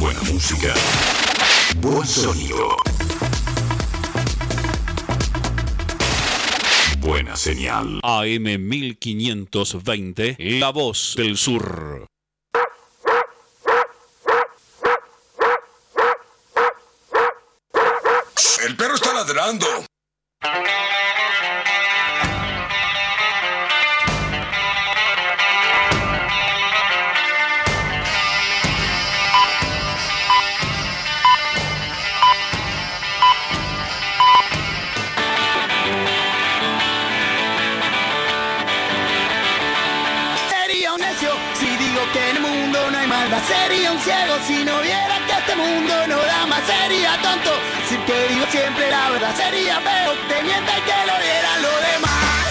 Buena música. Buen sonido. Buena señal. AM 1520, La Voz del Sur. El perro está ladrando. Si no viera que este mundo no da más. Sería tonto si te digo siempre la verdad. Sería feo teniente que lo dieran lo demás.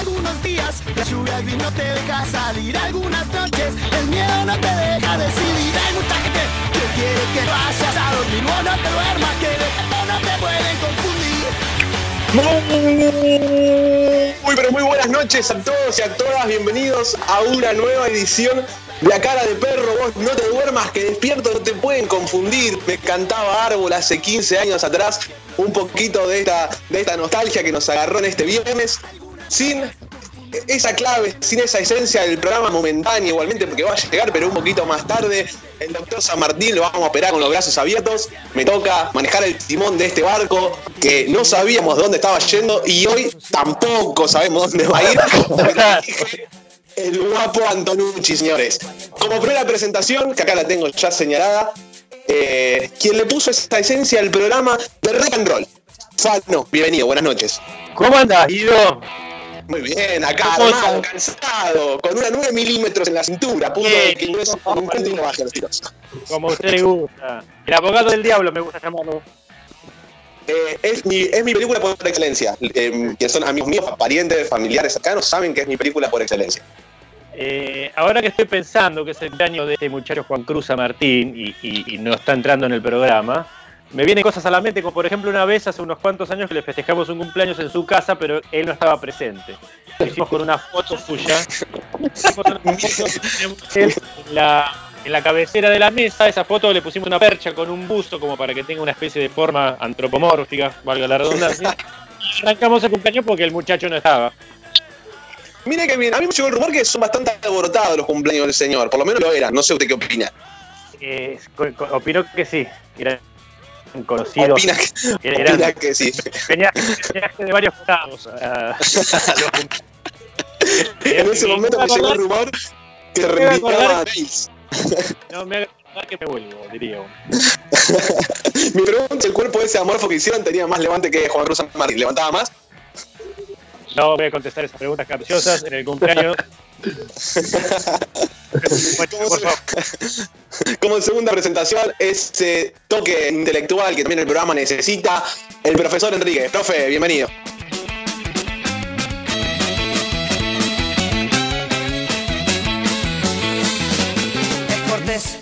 Algunos días la lluvia gris no te deja salir. Algunas noches el miedo no te deja decidir. Hay mucha gente que quiere que vayas a dormir. Vos no te duermas, que de no te pueden confundir. Muy, pero muy buenas noches a todos y a todas. Bienvenidos a una nueva edición de La Cara de Perro. Vos no te duermas, que despierto no te pueden confundir. Me cantaba Árbol hace 15 años atrás. Un poquito de esta, de esta nostalgia que nos agarró en este viernes. Sin esa clave, sin esa esencia del programa momentáneo, igualmente, porque va a llegar, pero un poquito más tarde. El doctor San Martín lo vamos a operar con los brazos abiertos. Me toca manejar el timón de este barco que no sabíamos dónde estaba yendo y hoy tampoco sabemos dónde va a ir. El guapo Antonucci, señores. Como primera presentación, que acá la tengo ya señalada, eh, quien le puso esta esencia al programa de rock and roll. Fano, bienvenido, buenas noches. ¿Cómo andás, Guido? Muy bien, acá ¿Cómo armado, cansado, con una 9 milímetros en la cintura, a punto de que ingreso con un cuento y no baje los tiros. Como a usted le gusta. El abogado del diablo me gusta llamarlo. Eh, es, mi, es mi película por excelencia. Eh, que son amigos míos, parientes, familiares cercanos, saben que es mi película por excelencia. Eh, ahora que estoy pensando que es el año de este muchacho Juan Cruz a Martín y, y- y no está entrando en el programa, me vienen cosas a la mente, como por ejemplo una vez hace unos cuantos años que le festejamos un cumpleaños en su casa, pero él no estaba presente. Lo hicimos con una foto suya. Una foto en la, en la cabecera de la mesa, esa foto le pusimos una percha con un busto como para que tenga una especie de forma antropomórfica, valga la redundancia. Y arrancamos el cumpleaños porque el muchacho no estaba. Mire que bien, a mí me llegó el rumor que son bastante alborotados los cumpleaños del señor, por lo menos lo eran, no sé usted qué opina. Eh, opino que sí, conocidos. Opina que, eran opina que sí. venía- venía de varios estados. En ese momento me me llegó el rumor que reivindicaba a Reis. No me haga acordar que me vuelvo, diría. Mi pregunta el cuerpo de ese amorfo que hicieron tenía más levante que Juan Cruz San Martín. ¿Levantaba más? No voy a contestar esas preguntas capciosas en el cumpleaños. Bueno, ¿Cómo por se- favor. Como segunda presentación, ese toque intelectual que también el programa necesita, el profesor Enrique. Profe, bienvenido. Es cortés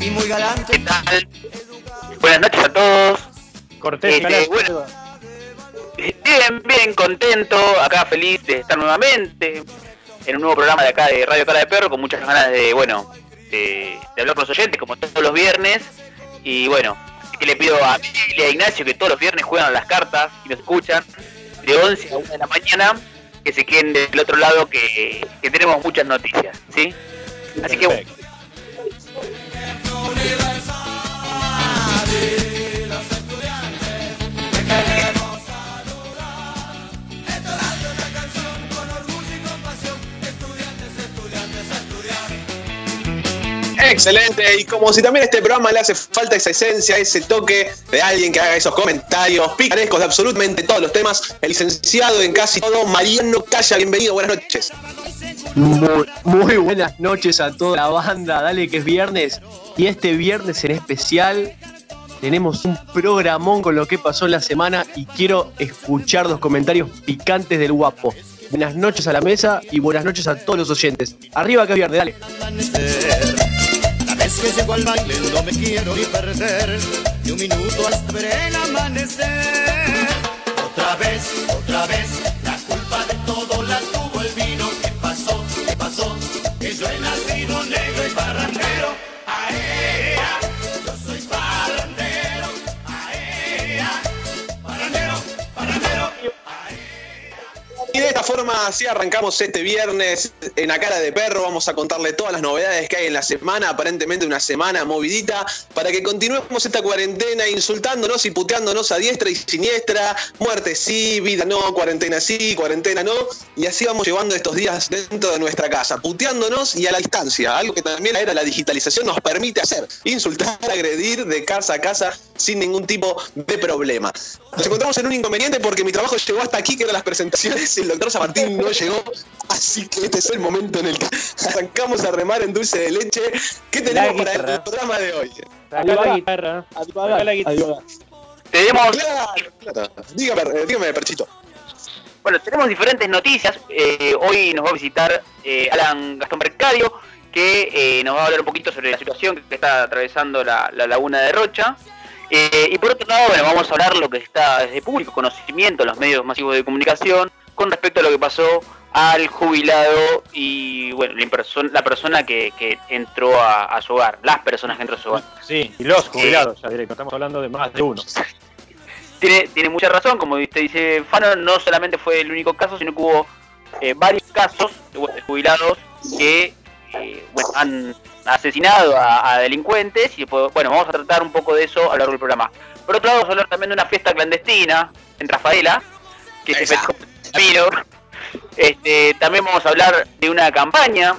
y muy galante. ¿Qué tal? Buenas noches a todos. Cortés, Este, Galán. bueno. Bien, bien, contento, acá feliz de estar nuevamente en un nuevo programa de acá de Radio Cara de Perro, con muchas ganas de, bueno, de, de hablar con los oyentes, como todos los viernes. Y bueno, así que le pido a Miguel y a Ignacio que todos los viernes juegan las cartas y nos escuchan de 11 a 1 de la mañana, que se queden del otro lado que, que tenemos muchas noticias, ¿sí? Así que bueno, Excelente, y como si también a este programa le hace falta esa esencia, ese toque de alguien que haga esos comentarios picarescos de absolutamente todos los temas, el licenciado en casi todo, Mariano Calla, bienvenido, buenas noches. Muy, muy buenas noches a toda la banda. Dale que es viernes. Y este viernes en especial tenemos un programón con lo que pasó en la semana y quiero escuchar los comentarios picantes del guapo. Buenas noches a la mesa y buenas noches a todos los oyentes. Arriba que es viernes, dale que llego al baile no me quiero ni perder ni un minuto hasta ver el amanecer. Otra vez, otra vez, la culpa de todo la tuvo el vino. ¿Qué pasó? ¿Qué pasó? Que yo he nacido negro y barrandero. ¡Aea! Yo soy barrandero. ¡Aea! Barrandero, barrandero. ¡Aea! Pasó así arrancamos este viernes en la cara de perro. Vamos a contarle todas las novedades que hay en la semana, aparentemente una semana movidita, para que continuemos esta cuarentena insultándonos y puteándonos a diestra y siniestra. Muerte sí, vida no, cuarentena sí, cuarentena no. Y así vamos llevando estos días dentro de nuestra casa, puteándonos y a la distancia, algo que también era la digitalización nos permite hacer. Insultar, agredir de casa a casa sin ningún tipo de problema. Nos encontramos en un inconveniente porque mi trabajo llegó hasta aquí, que eran las presentaciones, y el doctor Martín no llegó, así que este es el momento en el que arrancamos a remar en dulce de leche. ¿Qué tenemos para el programa de hoy? Acá la guitarra. Acá la guitarra. Tenemos, Claro, dígame, eh, dígame, Perchito. bueno, tenemos diferentes noticias. Eh, hoy nos va a visitar eh, Alan Gastón Mercadio, que eh, nos va a hablar un poquito sobre la situación que está atravesando la, la laguna de Rocha. Eh, y por otro lado, bueno, vamos a hablar lo que está desde público conocimiento en los medios masivos de comunicación con respecto a lo que pasó al jubilado y bueno, la, perso- la persona que, que entró a, a su hogar, las personas que entró a su hogar. Sí, y los jubilados, ya directo. Estamos hablando de más de uno. tiene, tiene mucha razón, como usted dice, Fano, no solamente fue el único caso, sino que hubo eh, varios casos de, bueno, de jubilados que eh, bueno, han asesinado a, a delincuentes y pues, bueno, vamos a tratar un poco de eso a lo largo del programa. Por otro lado, vamos a hablar también de una fiesta clandestina en Rafaela, que se Ramiro. Este, también vamos a hablar de una campaña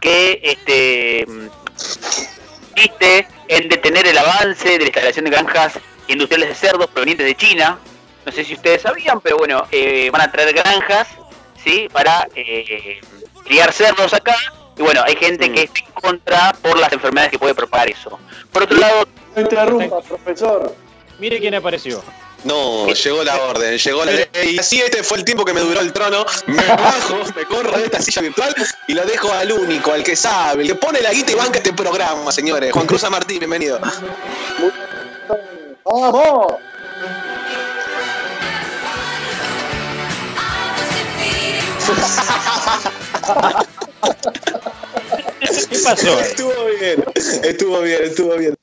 que este, consiste en detener el avance de la instalación de granjas industriales de cerdos provenientes de China. No sé si ustedes sabían, pero bueno, eh, van a traer granjas, ¿sí? Para eh, criar cerdos acá. Y bueno, hay gente que está en contra por las enfermedades que puede propagar eso. Por otro lado, No interrumpa, profesor. Mire quién apareció. No, llegó la orden, llegó la ley. Y así este fue el tiempo que me duró el trono. Me bajo, me corro de esta silla virtual y lo dejo al único, al que sabe, el que pone la guita y banca este programa, señores. Juan Cruz Martín, bienvenido. ¡Vamos! ¿Qué pasó? Estuvo bien, estuvo bien, estuvo bien.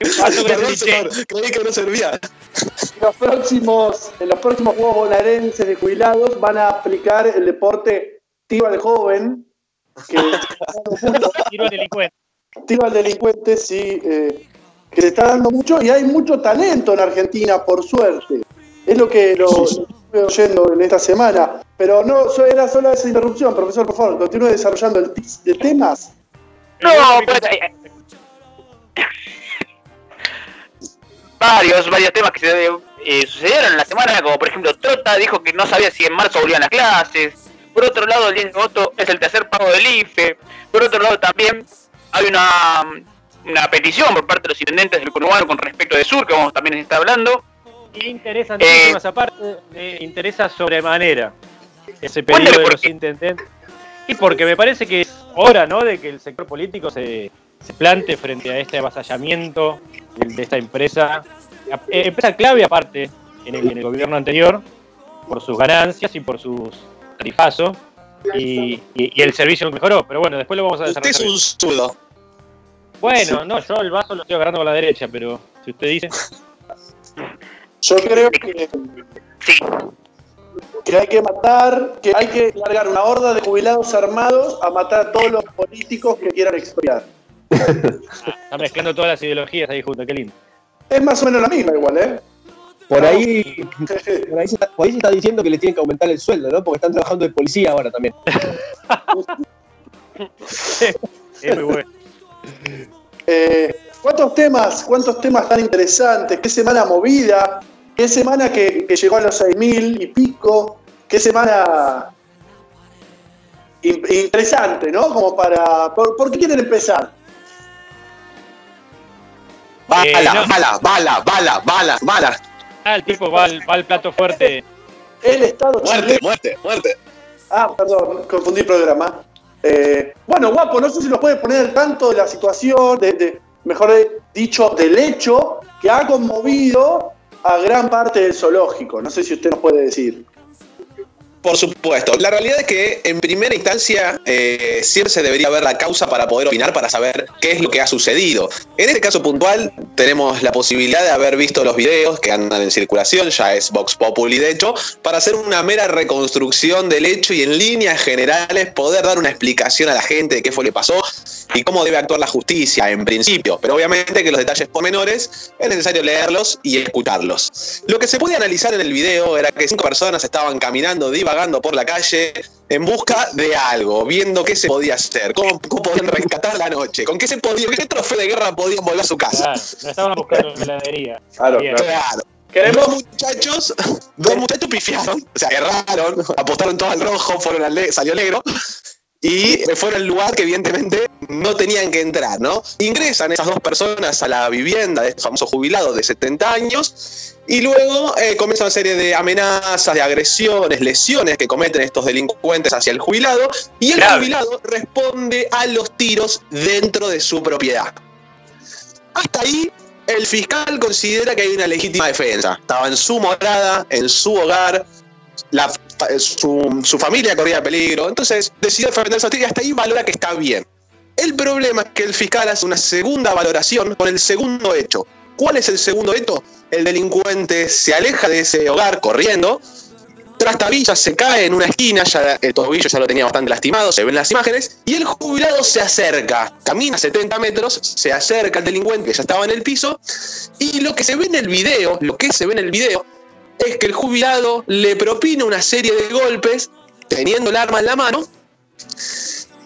¿Qué pasó con Perdón, señor, creí que no servía. En los próximos, en los próximos Juegos Bonaerenses de jubilados van a aplicar el deporte tiro al joven, que Tiro al delincuente. tiro al delincuente, sí, eh, que se está dando mucho y hay mucho talento en Argentina, por suerte. Es lo que lo, lo estuve oyendo en esta semana. Pero no, era solo esa interrupción, profesor, por favor, continúe desarrollando el de temas. no, pues, varios, varios temas que se eh, sucedieron en la semana, como por ejemplo Trota dijo que no sabía si en marzo volvían las clases. Por otro lado, el 10 de agosto es el tercer pago del IFE. Por otro lado, también hay una, una petición por parte de los intendentes del conurbano con respecto de Sur, que vamos también a estar hablando. Interesantísimo esa parte. Me interesa sobremanera ese pedido de los intendentes. Y porque me parece que es hora, ¿no? De que el sector político se, se plante frente a este avasallamiento de, de esta empresa. Eh, empresa clave aparte en el, en el gobierno anterior por sus ganancias y por sus tarifazos. Y, y- y el servicio mejoró. Pero bueno, después lo vamos a Usted es desarrollar. un sudo. Bueno, no, yo el vaso lo estoy agarrando con la derecha, pero si usted dice. Yo creo que, Sí, que hay que matar, que hay que largar una horda de jubilados armados a matar a todos los políticos que quieran expropiar. Está mezclando todas las ideologías ahí junto, qué lindo. Es más o menos la misma igual, ¿eh? Por ahí, por ahí, se está, por ahí se está diciendo que le tienen que aumentar el sueldo, ¿no? Porque están trabajando de policía ahora también. Es muy bueno. Eh, ¿Cuántos temas, cuántos temas tan interesantes? ¿Qué semana movida? ¿Qué semana que, que llegó a los 6.000 y pico? ¿Qué semana in- interesante, ¿no? Como para... ¿Por, por qué quieren empezar? Bala, Eh, no. bala, bala, bala, bala, bala. Ah, el tipo va al, va al plato fuerte. El Estado Muerte, muerte, muerte. Ah, perdón, confundí el programa. Eh, bueno, guapo, no sé si nos puede poner al tanto de la situación, de, de- mejor dicho, del hecho que ha conmovido a gran parte del zoológico. No sé si usted nos puede decir. Por supuesto. La realidad es que en primera instancia eh, se debería ver la causa para poder opinar, para saber qué es lo que ha sucedido. En este caso puntual, tenemos la posibilidad de haber visto los videos que andan en circulación, ya es Vox Populi de hecho, para hacer una mera reconstrucción del hecho y en líneas generales poder dar una explicación a la gente de qué fue lo que pasó y cómo debe actuar la justicia en principio. Pero obviamente que los detalles pormenores es necesario leerlos y escucharlos. Lo que se puede analizar en el video era que cinco personas estaban caminando, divagando por la calle en busca de algo, viendo qué se podía hacer, cómo, cómo podían rescatar la noche, con qué se podía, qué trofeo de guerra podían volver a su casa. Claro, no estaban buscando heladería. Claro. Claro. Queremos- Dos muchachos, dos muchachos pifiaron, o sea, erraron, apostaron todo al rojo, fueron al salió negro y fueron al lugar que evidentemente no tenían que entrar, ¿no? Ingresan esas dos personas a la vivienda de este famoso jubilado de 70 años y luego eh, comienza una serie de amenazas, de agresiones, lesiones que cometen estos delincuentes hacia el jubilado y el Grave. jubilado responde a los tiros dentro de su propiedad. Hasta ahí el fiscal considera que hay una legítima defensa. Estaba en su morada, en su hogar, la- su, su familia corría peligro, entonces decidió defenderse a y hasta ahí valora que está bien. El problema es que el fiscal hace una segunda valoración con el segundo hecho. ¿Cuál es el segundo hecho? El delincuente se aleja de ese hogar corriendo, trastabilla, se cae en una esquina, ya el tobillo ya lo tenía bastante lastimado, se ven las imágenes, y el jubilado se acerca, camina 70 metros, se acerca al delincuente que ya estaba en el piso, y lo que se ve en el video, lo que se ve en el video, es que el jubilado le propina una serie de golpes, teniendo el arma en la mano,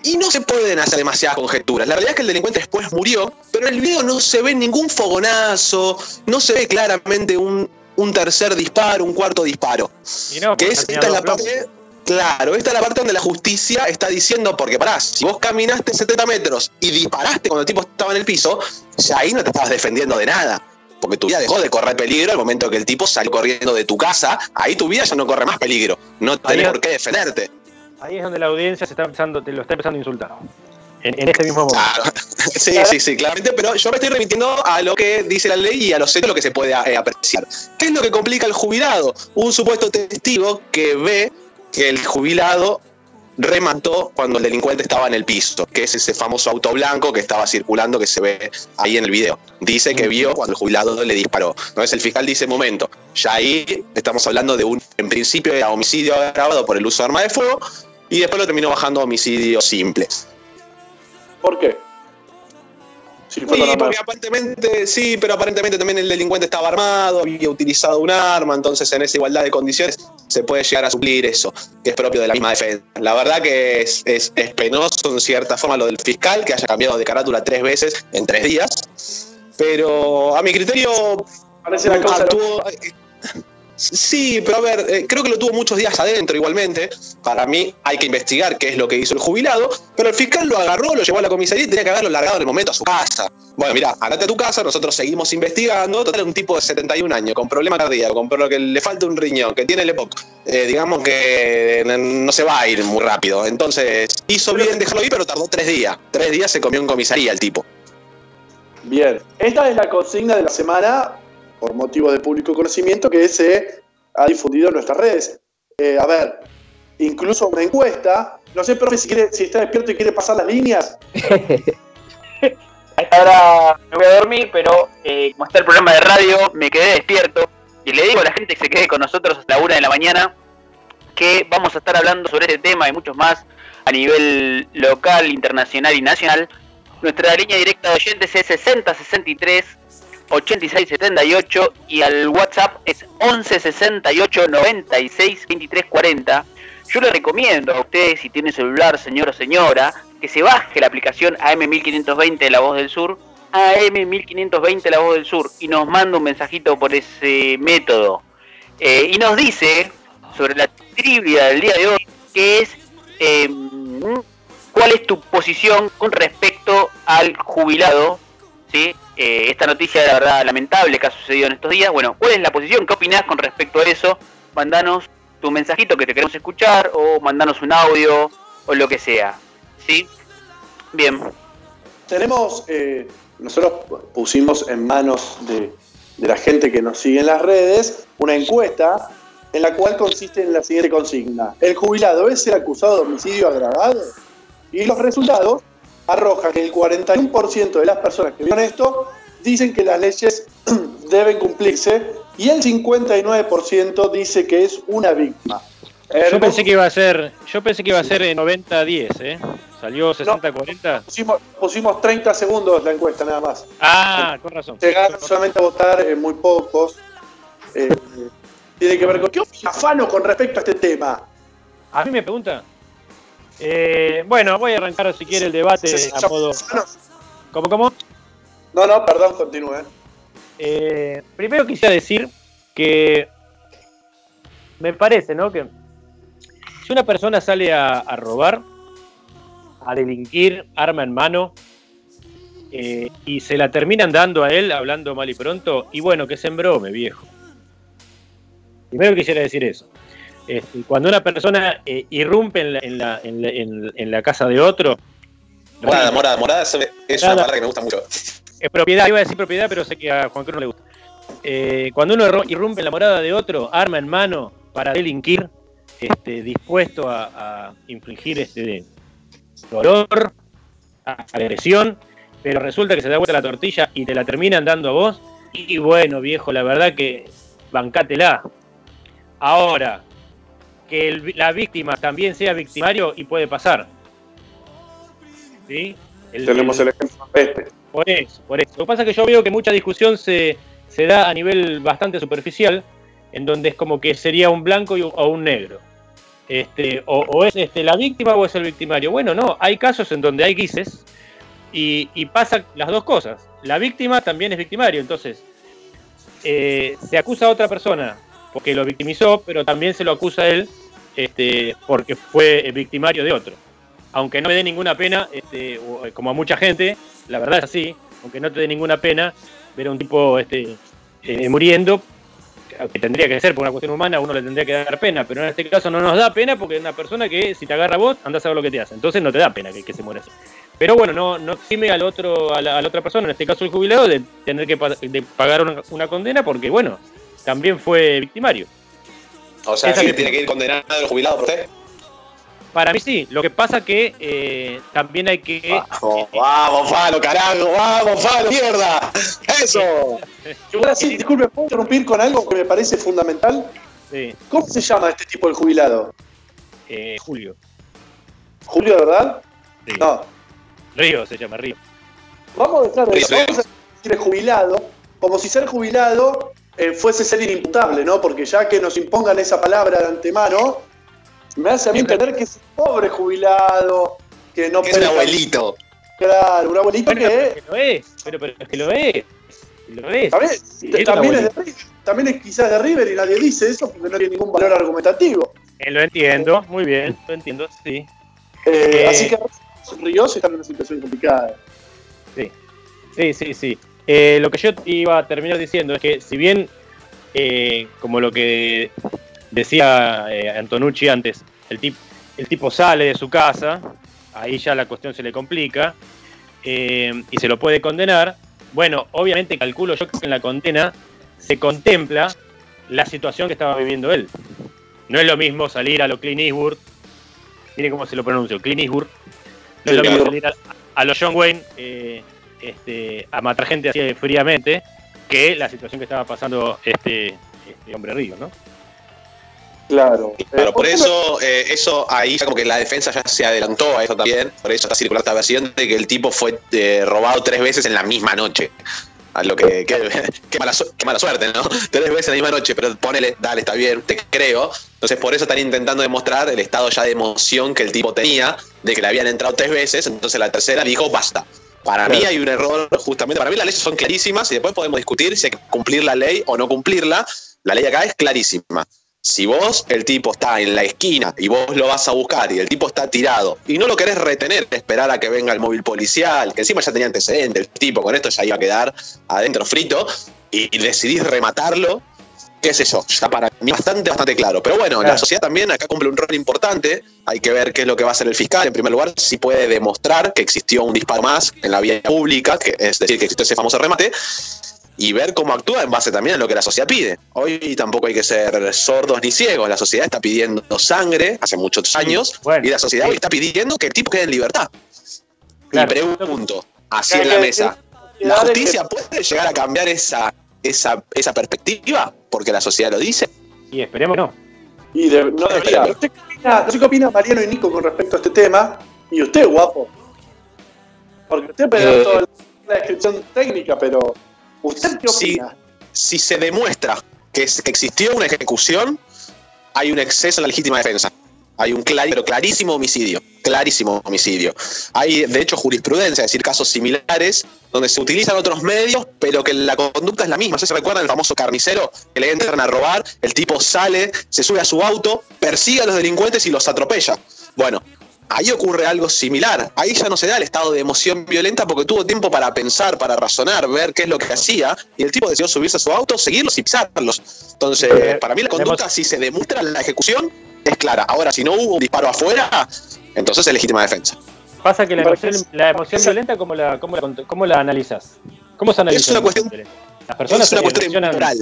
y no se pueden hacer demasiadas conjeturas. La realidad es que el delincuente después murió, pero en el video no se ve ningún fogonazo, no se ve claramente un, un tercer disparo, un cuarto disparo. Y no, Que porque es, tenía esta es la parte. Claro, esta es la parte donde la justicia está diciendo, porque pará, si vos caminaste 70 metros y disparaste cuando el tipo estaba en el piso, ya ahí no te estabas defendiendo de nada. Porque tu vida dejó de correr peligro al momento que el tipo salió corriendo de tu casa, ahí tu vida ya no corre más peligro. No tenés Ahí- por qué defenderte. Ahí es donde la audiencia se está empezando, te lo está empezando a insultar. En, en este mismo momento. Claro. Sí, sí, sí, claramente, pero yo me estoy remitiendo a lo que dice la ley y a los hechos lo que se puede eh, apreciar. ¿Qué es lo que complica al jubilado? Un supuesto testigo que ve que el jubilado remató cuando el delincuente estaba en el piso, que es ese famoso auto blanco que estaba circulando que se ve ahí en el video. Dice que vio cuando el jubilado le disparó. Entonces el fiscal dice, momento, ya ahí estamos hablando de un, en principio era homicidio agravado por el uso de arma de fuego y después lo terminó bajando a homicidio simple. ¿Por qué? Sí, Sí, porque aparentemente, sí, pero aparentemente también el delincuente estaba armado, había utilizado un arma, entonces en esa igualdad de condiciones se puede llegar a suplir eso, que es propio de la misma defensa. La verdad que es, es, es penoso en cierta forma lo del fiscal, que haya cambiado de carátula tres veces en tres días, pero a mi criterio Parece la actuó... Sí, pero a ver, eh, creo que lo tuvo muchos días adentro igualmente. Para mí hay que investigar qué es lo que hizo el jubilado, pero el fiscal lo agarró, lo llevó a la comisaría y tenía que haberlo largado en el momento a su casa. Bueno, mira, andate a tu casa, nosotros seguimos investigando. Total, un tipo de 71 años, con problema cardíaco, con pro- que le falta un riñón, que tiene el EPOC. Eh, digamos que eh, no se va a ir muy rápido. Entonces, hizo bien dejarlo ahí, pero tardó tres días. Tres días se comió en comisaría el tipo. Bien, esta es la consigna de la semana, por motivo de público conocimiento, que se ha difundido en nuestras redes. Eh, a ver, incluso una encuesta. No sé, profe, si, quiere, si está despierto y quiere pasar las líneas. A esta hora me voy a dormir, pero eh, como está el programa de radio, me quedé despierto. Y le digo a la gente que se quede con nosotros hasta la una de la mañana que vamos a estar hablando sobre este tema y muchos más a nivel local, internacional y nacional. Nuestra línea directa de oyentes es 6063 8678 y al WhatsApp es 11 68 96 23 40. Yo le recomiendo a ustedes, si tiene celular, señor o señora, que se baje la aplicación AM1520 de La Voz del Sur, AM1520 La Voz del Sur, y nos manda un mensajito por ese método. Eh, y nos dice sobre la trivia del día de hoy, que es eh, cuál es tu posición con respecto al jubilado, Eh, esta noticia, la verdad, lamentable que ha sucedido en estos días. Bueno, ¿cuál es la posición? ¿Qué opinás con respecto a eso? Mandanos tu mensajito que te queremos escuchar o mandanos un audio o lo que sea. ¿Sí? Bien. Tenemos, eh, nosotros pusimos en manos de, de la gente que nos sigue en las redes una encuesta en la cual consiste en la siguiente consigna. ¿El jubilado es el acusado de homicidio agravado? Y los resultados arrojan que el 41% de las personas que vieron esto dicen que las leyes deben cumplirse y el 59% dice que es una víctima. Yo pensé que iba a ser, yo pensé que iba a ser 90-10, ¿eh? Salió 60-40. Pusimos, pusimos 30 segundos la encuesta nada más. Ah, con razón. Llegaron solamente a votar eh, muy pocos. Eh, tiene que ver con. ¿Qué opina Fano con respecto a este tema? A mí me pregunta. Eh, bueno, voy a arrancar si quiere el debate ¿Se a modo. ¿Cómo, cómo? No, no, perdón, continúe. Eh, primero quisiera decir que me parece, ¿no? Que si una persona sale a, a robar, a delinquir, arma en mano, eh, y se la terminan dando a él, hablando mal y pronto, y bueno, que se embrome, viejo. Primero quisiera decir eso. Este, cuando una persona eh, irrumpe en la, en, la, en, la, en- en la casa de otro, Morada, morada, morada es es una palabra que me gusta mucho. Es propiedad, iba a decir propiedad, pero sé que a Juan Cruz no le gusta. Eh, cuando uno irrumpe en la morada de otro, arma en mano para delinquir, este, dispuesto a, a infligir este dolor, agresión, pero resulta que se da vuelta la tortilla y te la terminan dando a vos, y bueno, viejo, la verdad que bancátela. Ahora, que el- la víctima también sea victimario y puede pasar. ¿Sí? El- Tenemos el ejemplo de este. por eso, por eso. Lo que pasa es que yo veo que mucha discusión se, se da a nivel bastante superficial, en donde es como que sería un blanco y o un negro. Este, o, o es este, la víctima o es el victimario. Bueno, no, hay casos en donde hay grises y, y pasa las dos cosas. La víctima también es victimario, entonces eh, se acusa a otra persona porque lo victimizó, pero también se lo acusa a él este, porque fue victimario de otro. Aunque no me dé ninguna pena, este, eh, como a mucha gente, la verdad es así, aunque no te dé ninguna pena ver a un tipo este, eh, muriendo, que tendría que ser por una cuestión humana, a uno le tendría que dar pena, pero en este caso no nos da pena porque es una persona que si te agarra vos, andás a ver lo que te hace, entonces no te da pena que, se muera así. Pero bueno, no, no exime al otro, a la, otra persona, en este caso el jubilado, de tener que de pagar una condena porque, bueno, también fue victimario. O sea, sí tiene que ir condenado el jubilado por usted. Para mí sí, lo que pasa que eh, también hay que... Vamos, vamos, Falo, carajo, vamos, Falo, mierda. Eso. Ahora sí, disculpe, ¿puedo interrumpir con algo que me parece fundamental? Sí, ¿Cómo se llama este tipo el jubilado? eh, Julio. ¿Julio, de verdad? Sí. No. Río se llama Río. Vamos a dejar de Sí, sí. vamos a decir jubilado, como si ser jubilado eh, fuese ser inimputable, ¿no? Porque ya que nos impongan esa palabra de antemano, me hace a mí entender que es un pobre jubilado, que no es un abuelito. Claro, un abuelito Bueno, pero es que que lo es, pero, pero es que lo es. Lo es. también, Sí, es también, es de abuelito. River, también es quizás de River y nadie dice eso porque no tiene ningún valor argumentativo. Eh, lo entiendo, muy bien, lo entiendo, sí. Eh, Eh. Así que Ríos está en una situación complicada. Sí, sí, sí. Eh, lo que yo iba a terminar diciendo es que si bien, eh, como lo que decía eh, Antonucci antes, el, tip- el tipo sale de su casa, ahí ya la cuestión se le complica, eh, y se lo puede condenar, bueno, obviamente calculo yo que en la condena se contempla la situación que estaba viviendo él. No es lo mismo salir a lo Clint Eastwood, mire cómo se lo pronuncio, Clint Eastwood, no es lo mismo salir a, a los John Wayne eh, este, a matar gente así fríamente que la situación que estaba pasando este, este hombre Río, ¿no? Claro. Claro, Eh, por ¿qué me- eso, eh, eso ahí como que la defensa ya se adelantó a eso también. Por eso está circulando esta versión de que el tipo fue eh, robado tres veces en la misma noche. A lo que, qué, mala, su- qué mala suerte, ¿no? Tres veces en la misma noche, pero ponele, dale, está bien, te creo. Entonces por eso están intentando demostrar el estado ya de emoción que el tipo tenía, de que le habían entrado tres veces, entonces la tercera dijo, basta. Para mí hay un error, justamente, para mí las leyes son clarísimas y después podemos discutir si hay que cumplir la ley o no cumplirla. La ley acá es clarísima. Si vos, el tipo está en la esquina y vos lo vas a buscar y el tipo está tirado y no lo querés retener, esperar a que venga el móvil policial, que encima ya tenía antecedentes, el tipo con esto ya iba a quedar adentro frito y, y decidís rematarlo, qué sé yo, está para mí bastante, bastante claro. Pero bueno, Claro. la sociedad también acá cumple un rol importante, hay que ver qué es lo que va a hacer el fiscal. En primer lugar, si puede demostrar que existió un disparo más en la vía pública, que es decir, que existió ese famoso remate, y ver cómo actúa en base también a lo que la sociedad pide. Hoy tampoco hay que ser sordos ni ciegos, la sociedad está pidiendo sangre hace muchos años bueno, y la sociedad sí. hoy está pidiendo que el tipo quede en libertad. Claro. Y pregunto, así en la mesa, ¿La justicia puede llegar a cambiar esa, esa, esa perspectiva? Porque la sociedad lo dice. Y esperemos que no. Y de- no debería. ¿Usted qué opina, no sé qué opina Mariano y Nico con respecto a este tema? Y usted, guapo. Porque usted pegó Eh, toda la descripción técnica, pero ¿usted qué opina? Si se demuestra que, es- que existió una ejecución, hay un exceso en la legítima defensa. Hay un pero clarísimo homicidio. Clarísimo homicidio. Hay, de hecho, jurisprudencia, es decir, casos similares, donde se utilizan otros medios, pero que la conducta es la misma. ¿No se recuerdan el famoso carnicero que le entran a robar? El tipo sale, se sube a su auto, persigue a los delincuentes y los atropella. Bueno, ahí ocurre algo similar. Ahí ya no se da el estado de emoción violenta porque tuvo tiempo para pensar, para razonar, ver qué es lo que hacía, y el tipo decidió subirse a su auto, seguirlos y pisarlos. Entonces, Eh, para mí la conducta, si se demuestra la ejecución, es clara. Ahora, si no hubo un disparo afuera, entonces es legítima defensa. Pasa que la emoción, la emoción violenta, ¿cómo la, cómo, la, cómo la analizas? ¿Cómo se analiza? Es una cuestión- violenta? Las personas es una cuestión temporal.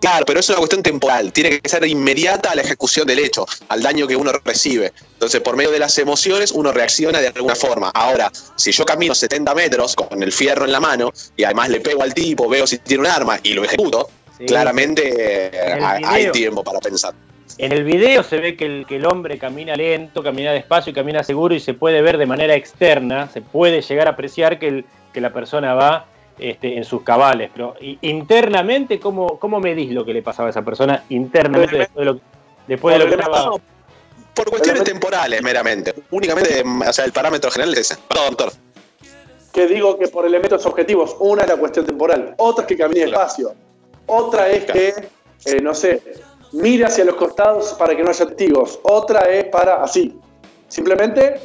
Claro, pero es una cuestión temporal. Tiene que ser inmediata a la ejecución del hecho, al daño que uno recibe. Entonces, por medio de las emociones, uno reacciona de alguna forma. Ahora, si yo camino 70 metros con el fierro en la mano y además le pego al tipo, veo si tiene un arma y lo ejecuto, Sí. claramente eh, hay, tiempo para pensar. En el video se ve que el, que el hombre camina lento, camina despacio y camina seguro y se puede ver de manera externa, se puede llegar a apreciar que, el- que la persona va este, en sus cabales. Pero internamente, ¿cómo, ¿cómo medís lo que le pasaba a esa persona internamente después de lo, después de lo que estaba... Por cuestiones temporales, meramente. Únicamente, o sea, el parámetro general es ese. Perdón, doctor. Que digo que por elementos objetivos, una es la cuestión temporal, otra es que camine despacio, otra es que, eh, no sé, mire hacia los costados para que no haya testigos, otra es para así. Simplemente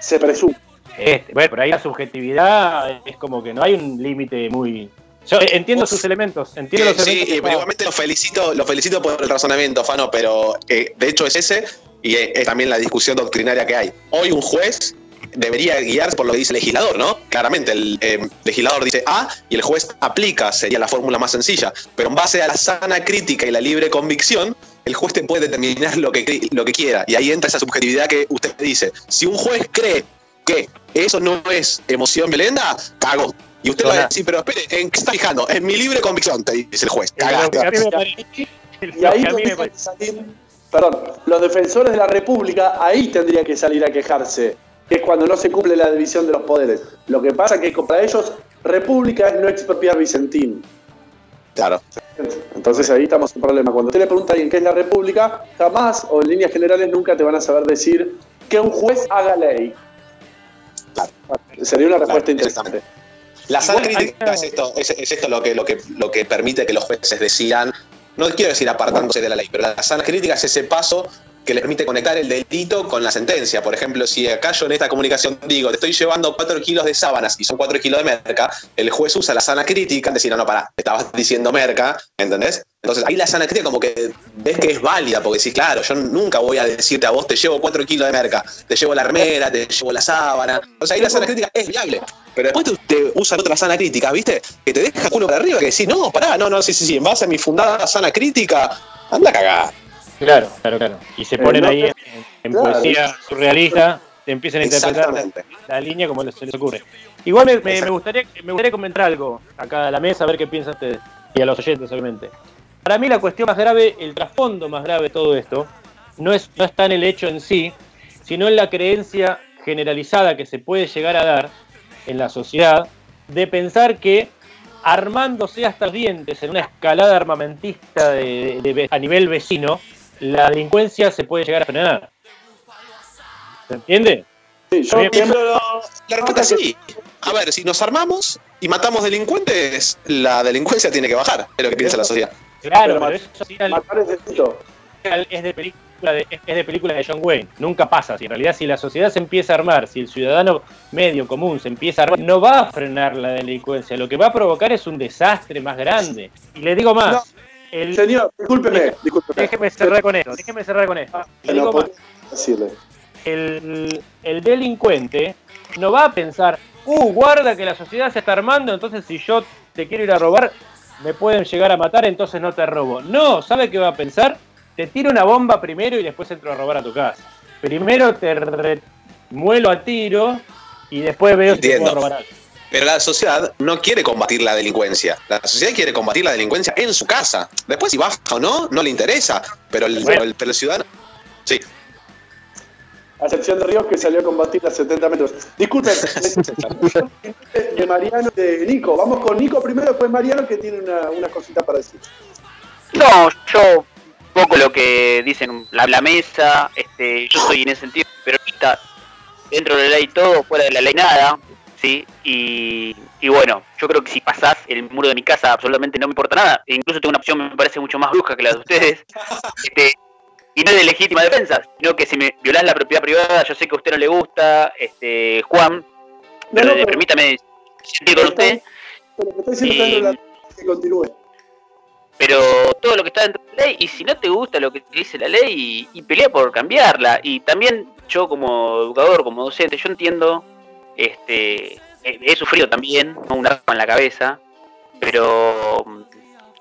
se presume. Este, bueno, por ahí la subjetividad es como que no hay un límite muy... Yo entiendo Uf. sus elementos, entiendo Eh, los sí, elementos. y está- igualmente lo felicito, lo felicito por el razonamiento, Fano, pero eh, de hecho es ese y es, es también la discusión doctrinaria que hay. Hoy un juez debería guiarse por lo que dice el legislador, ¿no? Claramente el eh, legislador dice A y el juez aplica, sería la fórmula más sencilla, pero en base a la sana crítica y la libre convicción, el juez te puede determinar lo que, lo que quiera y ahí entra esa subjetividad que usted dice. Si un juez cree que eso no es emoción violenta, cagó. Y usted va a Hola. decir, pero espere, ¿en qué está fijando? En mi libre convicción, te dice el juez. Cagaste. Y ahí salir, perdón, los defensores de la República, ahí tendría que salir a quejarse, que es cuando no se cumple la división de los poderes. Lo que pasa que para ellos, República es no expropiar Vicentín. Claro. Entonces ahí estamos en problema. Cuando usted le pregunta a alguien qué es la República, jamás o en líneas generales nunca te van a saber decir que un juez haga ley. Claro. Sería una respuesta Claro, interesante. La hay crítica es esto, es, es esto lo que, lo, que, lo que permite que los jueces decidan, no quiero decir apartándose de la ley, pero la sana crítica es ese paso que le permite conectar el delito con la sentencia. Por ejemplo, si acá yo en esta comunicación digo, te estoy llevando 4 kilos de sábanas y son 4 kilos de merca, el juez usa la sana crítica en decir, no, no, pará, estabas diciendo merca, ¿entendés? Entonces ahí la sana crítica como que ves que es válida, porque decís, claro, yo nunca voy a decirte a vos, te llevo 4 kilos de merca, te llevo la remera, te llevo la sábana. O sea, ahí la sana crítica es viable. Pero después te, te usan otra sana crítica, ¿viste? Que te deja culo para arriba, que decís, no, pará, no, no, sí, sí, sí, en base a mi fundada sana crítica, anda a cagar. Claro, claro, claro. Y se ponen no ahí en, en claro. poesía surrealista, te empiezan a interpretar la, línea como se les ocurre. Igual me, me- me gustaría, me gustaría comentar algo acá a la mesa, a ver qué piensan ustedes. Y a los oyentes, obviamente. Para mí la cuestión más grave, el trasfondo más grave de todo esto, no, es, no está en el hecho en sí, sino en la creencia generalizada que se puede llegar a dar en la sociedad de pensar que armándose hasta los dientes en una escalada armamentista de- de- a nivel vecino, la delincuencia se puede llegar a frenar. ¿Se entiende? Sí, yo pienso- La respuesta es sí. A ver, si nos armamos y matamos delincuentes, la delincuencia tiene que bajar, es lo que piensa la sociedad. Claro, Pero eso sí, al- matar es delito. es de película de, es de película de John Wayne. Nunca pasa. Si en realidad si la sociedad se empieza a armar, si el ciudadano medio común se empieza a armar, no va a frenar la delincuencia. Lo que va a provocar es un desastre más grande. Y le digo más. No, el- Señor, discúlpeme, discúlpeme. déjeme cerrar con esto. Déjeme cerrar con esto. No decirle. el, el delincuente no va a pensar, uh, guarda que la sociedad se está armando, entonces si yo te quiero ir a robar, me pueden llegar a matar, entonces no te robo. No, ¿sabe qué va a pensar? Te tiro una bomba primero y después entro a robar a tu casa. Primero te muelo a tiro y después veo si te puedo robar algo. Pero la sociedad no quiere combatir la delincuencia. La sociedad quiere combatir la delincuencia en su casa. Después, si baja o no, no le interesa. Pero el, Bueno. el- pero el ciudadano. Sí. A excepción de Ríos que salió a combatir a 70 metros. Disculpen, de Mariano y de Nico. Vamos con Nico primero, después Mariano que tiene una, una cosita para decir. No, yo un poco lo que dicen la, la mesa, este, yo soy en ese sentido peronista, dentro de la ley todo, fuera de la ley nada, ¿sí? Y, y bueno, yo creo que si pasás el muro de mi casa absolutamente no me importa nada, e incluso tengo una opción me parece mucho más brusca que la de ustedes, este, y no es de legítima defensa, sino que si me violás la propiedad privada, yo sé que a usted no le gusta, este, Juan, pero, No, no, pero- permítame sentir con usted. Pero está diciendo que continúe. pero todo lo que está dentro de la ley, y si no te gusta lo que dice la ley, y, y pelea por cambiarla. Y también yo como educador, como docente, yo entiendo, este, he, sufrido también ¿no? un arma en la cabeza, pero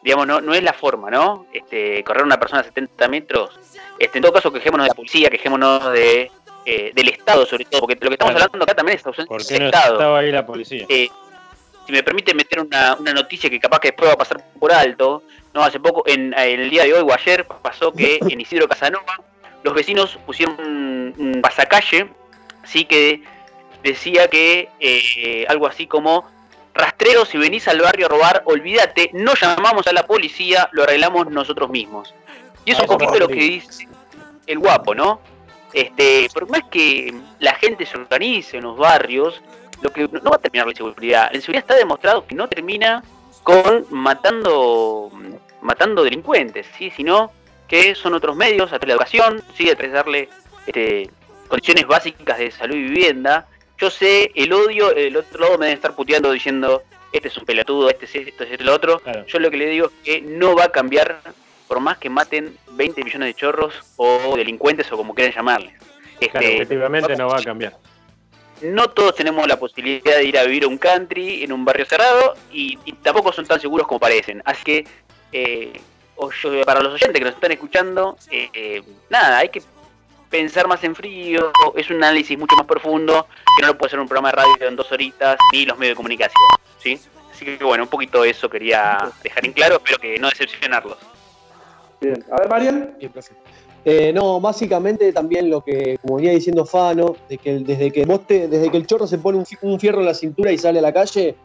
digamos, no, no es la forma, ¿no? Este, correr una persona a 70 metros, este, en todo caso quejémonos de la policía, quejémonos de, eh, del Estado sobre todo, porque lo que estamos Claro. hablando acá también es ausencia ¿Por del qué no Estado. estaba ahí la policía? Eh, si me permite meter una, una noticia que capaz que después va a pasar por alto, no hace poco, en, en el día de hoy o ayer, pasó que en Isidro Casanova los vecinos pusieron un, un pasacalle, sí que decía que eh, algo así como rastrero, si venís al barrio a robar, olvídate, no llamamos a la policía, lo arreglamos nosotros mismos. Y es Ah, un eso poquito lo que dice el guapo, ¿no? Este, por más que la gente se organice en los barrios, lo que no va a terminar la inseguridad. La inseguridad está demostrado que no termina con matando matando delincuentes, ¿sí? sino que son otros medios, a través de la educación, ¿sí? a través de darle este, condiciones básicas de salud y vivienda. Yo sé, el odio, el otro lado me debe estar puteando diciendo, este es un pelotudo, este es esto, este es lo otro. Claro. Yo lo que le digo es que no va a cambiar por más que maten 20 millones de chorros o delincuentes o como quieran llamarles. Claro, Este, no va a cambiar. no todos tenemos la posibilidad de ir a vivir a un country en un barrio cerrado y, y tampoco son tan seguros como parecen. Así que, eh, para los oyentes que nos están escuchando, eh, eh, nada, hay que pensar más en frío, es un análisis mucho más profundo que no lo puede hacer un programa de radio en dos horitas ni los medios de comunicación. ¿sí? Así que bueno, un poquito eso quería dejar en claro, espero que no decepcionarlos. Bien. A ver, Marian. Bien. Eh, no, básicamente también lo que, como venía diciendo Fano, de que desde que vos te- desde que el chorro se pone un, fi- un fierro en la cintura y sale a la calle,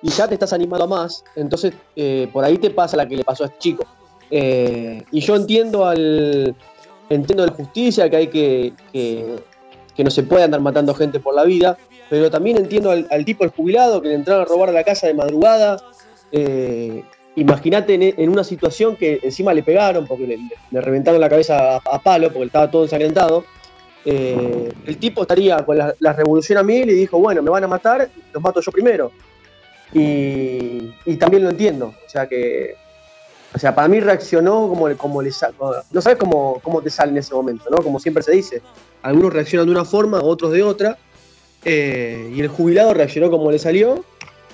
y ya te estás animando a más, entonces eh, por ahí te pasa la que le pasó a este chico. Eh, y yo entiendo al entiendo la justicia, que hay que, que, no se puede andar matando gente por la vida, pero también entiendo al, tipo el jubilado que le entraron a robar a la casa de madrugada. eh, Imagínate en, una situación que encima le pegaron porque le, reventaron la cabeza a, palo porque estaba todo ensangrentado. Eh, el tipo estaría con la, la revolución a mil y dijo, bueno, me van a matar, los mato yo primero. Y, y también lo entiendo. O sea que, o sea, para mí reaccionó como, como le sa- no sabes cómo, cómo te sale en ese momento, ¿no? Como siempre se dice. Algunos reaccionan de una forma, otros de otra. Eh, y el jubilado reaccionó como le salió.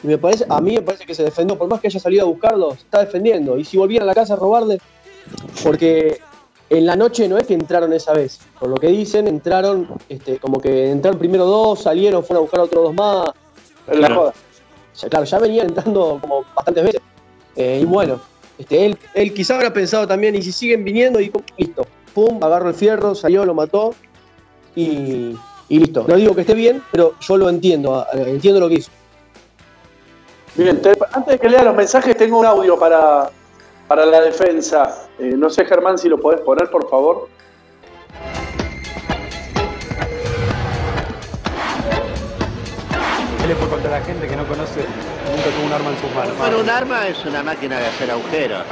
Y me parece, a mí me parece que se defendió, por más que haya salido a buscarlo, se está defendiendo. Y si volvieran a la casa a robarle, porque en la noche no es que entraron esa vez, por lo que dicen, entraron, este, como que entraron primero dos, salieron, fueron a buscar a otros dos más. En la joda. O sea, claro, ya venían entrando como bastantes veces. Eh, y bueno, este, él, él quizá habrá pensado también, y si siguen viniendo, y listo, pum, agarró el fierro, salió, lo mató, y, y listo. No digo que esté bien, pero yo lo entiendo, entiendo lo que hizo. Bien, te- antes de que lea los mensajes, tengo un audio para, para la defensa. Eh, no sé, Germán, si lo podés poner, por favor. Él fue contra la gente que no conoce, tuvo un arma en sus manos. Bueno, un arma es una máquina de hacer agujeros.